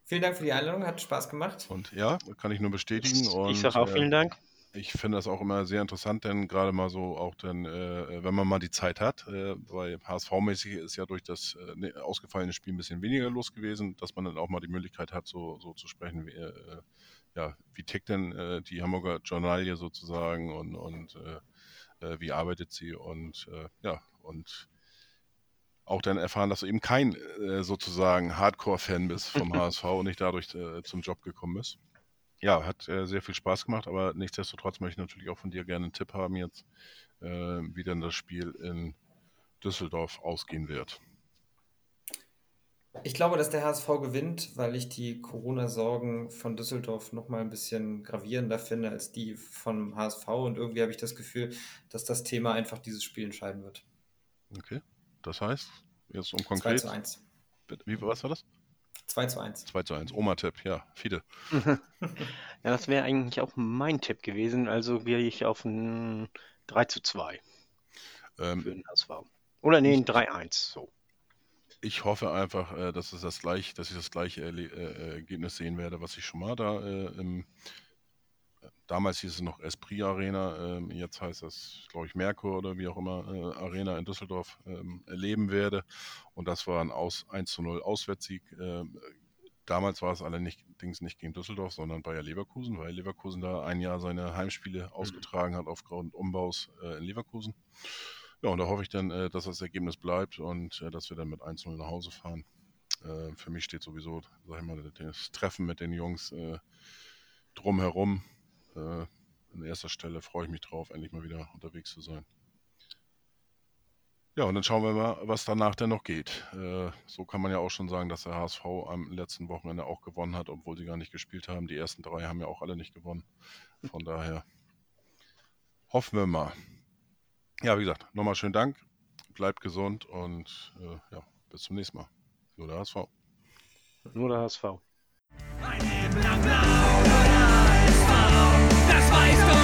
Vielen Dank für die Einladung, hat Spaß gemacht. Und ja, kann ich nur bestätigen. Und, ich sage auch vielen Dank. Äh, ich finde das auch immer sehr interessant, denn gerade mal so auch dann, äh, wenn man mal die Zeit hat, äh, weil HSV-mäßig ist ja durch das äh, ne, ausgefallene Spiel ein bisschen weniger los gewesen, dass man dann auch mal die Möglichkeit hat, so, so zu sprechen, wie, äh, ja, wie tickt denn äh, die Hamburger Journalie sozusagen und, und äh, wie arbeitet sie und äh, ja, und auch dann erfahren, dass du eben kein äh, sozusagen Hardcore-Fan bist vom <laughs> HSV und nicht dadurch äh, zum Job gekommen bist. Ja, hat äh, sehr viel Spaß gemacht, aber nichtsdestotrotz möchte ich natürlich auch von dir gerne einen Tipp haben jetzt, äh, wie dann das Spiel in Düsseldorf ausgehen wird. Ich glaube, dass der HSV gewinnt, weil ich die Corona-Sorgen von Düsseldorf noch mal ein bisschen gravierender finde als die vom HSV. Und irgendwie habe ich das Gefühl, dass das Thema einfach dieses Spiel entscheiden wird. Okay. Das heißt, jetzt um konkret. 2 zu 1. Wie, was war das? 2 zu 1. 2 zu 1. Oma-Tipp, ja, Fide. <laughs> <laughs> ja, das wäre eigentlich auch mein Tipp gewesen. Also gehe ich auf ein 3 zu 2 ähm, für den HSV. Oder nee, ein 3-1. So ich hoffe einfach, äh, dass, es das gleich, dass ich das gleiche Erle äh, Ergebnis sehen werde, was ich schon mal da äh, im, damals hieß es noch Esprit Arena, ähm, jetzt heißt das, glaube ich, Merkur oder wie auch immer, äh, Arena in Düsseldorf ähm, erleben werde. Und das war ein Aus 1 zu 0 Auswärtssieg. Ähm, damals war es allerdings nicht gegen Düsseldorf, sondern Bayer Leverkusen, weil Leverkusen da ein Jahr seine Heimspiele mhm. ausgetragen hat aufgrund Umbaus äh, in Leverkusen. Ja, und da hoffe ich dann, äh, dass das Ergebnis bleibt und äh, dass wir dann mit 1-0 nach Hause fahren. Äh, für mich steht sowieso, sag ich mal, das Treffen mit den Jungs drumherum. an erster Stelle freue ich mich drauf, endlich mal wieder unterwegs zu sein. Ja, und dann schauen wir mal, was danach denn noch geht. so kann man ja auch schon sagen, dass der HSV am letzten Wochenende auch gewonnen hat, obwohl sie gar nicht gespielt haben. Die ersten drei haben ja auch alle nicht gewonnen. Von daher hoffen wir mal ja, wie gesagt, nochmal schönen Dank. Bleibt gesund und äh, ja, bis zum nächsten Mal. Nur der HSV. Nur der HSV. Mein Leben lang blau, nur der HSV. Das weißt du.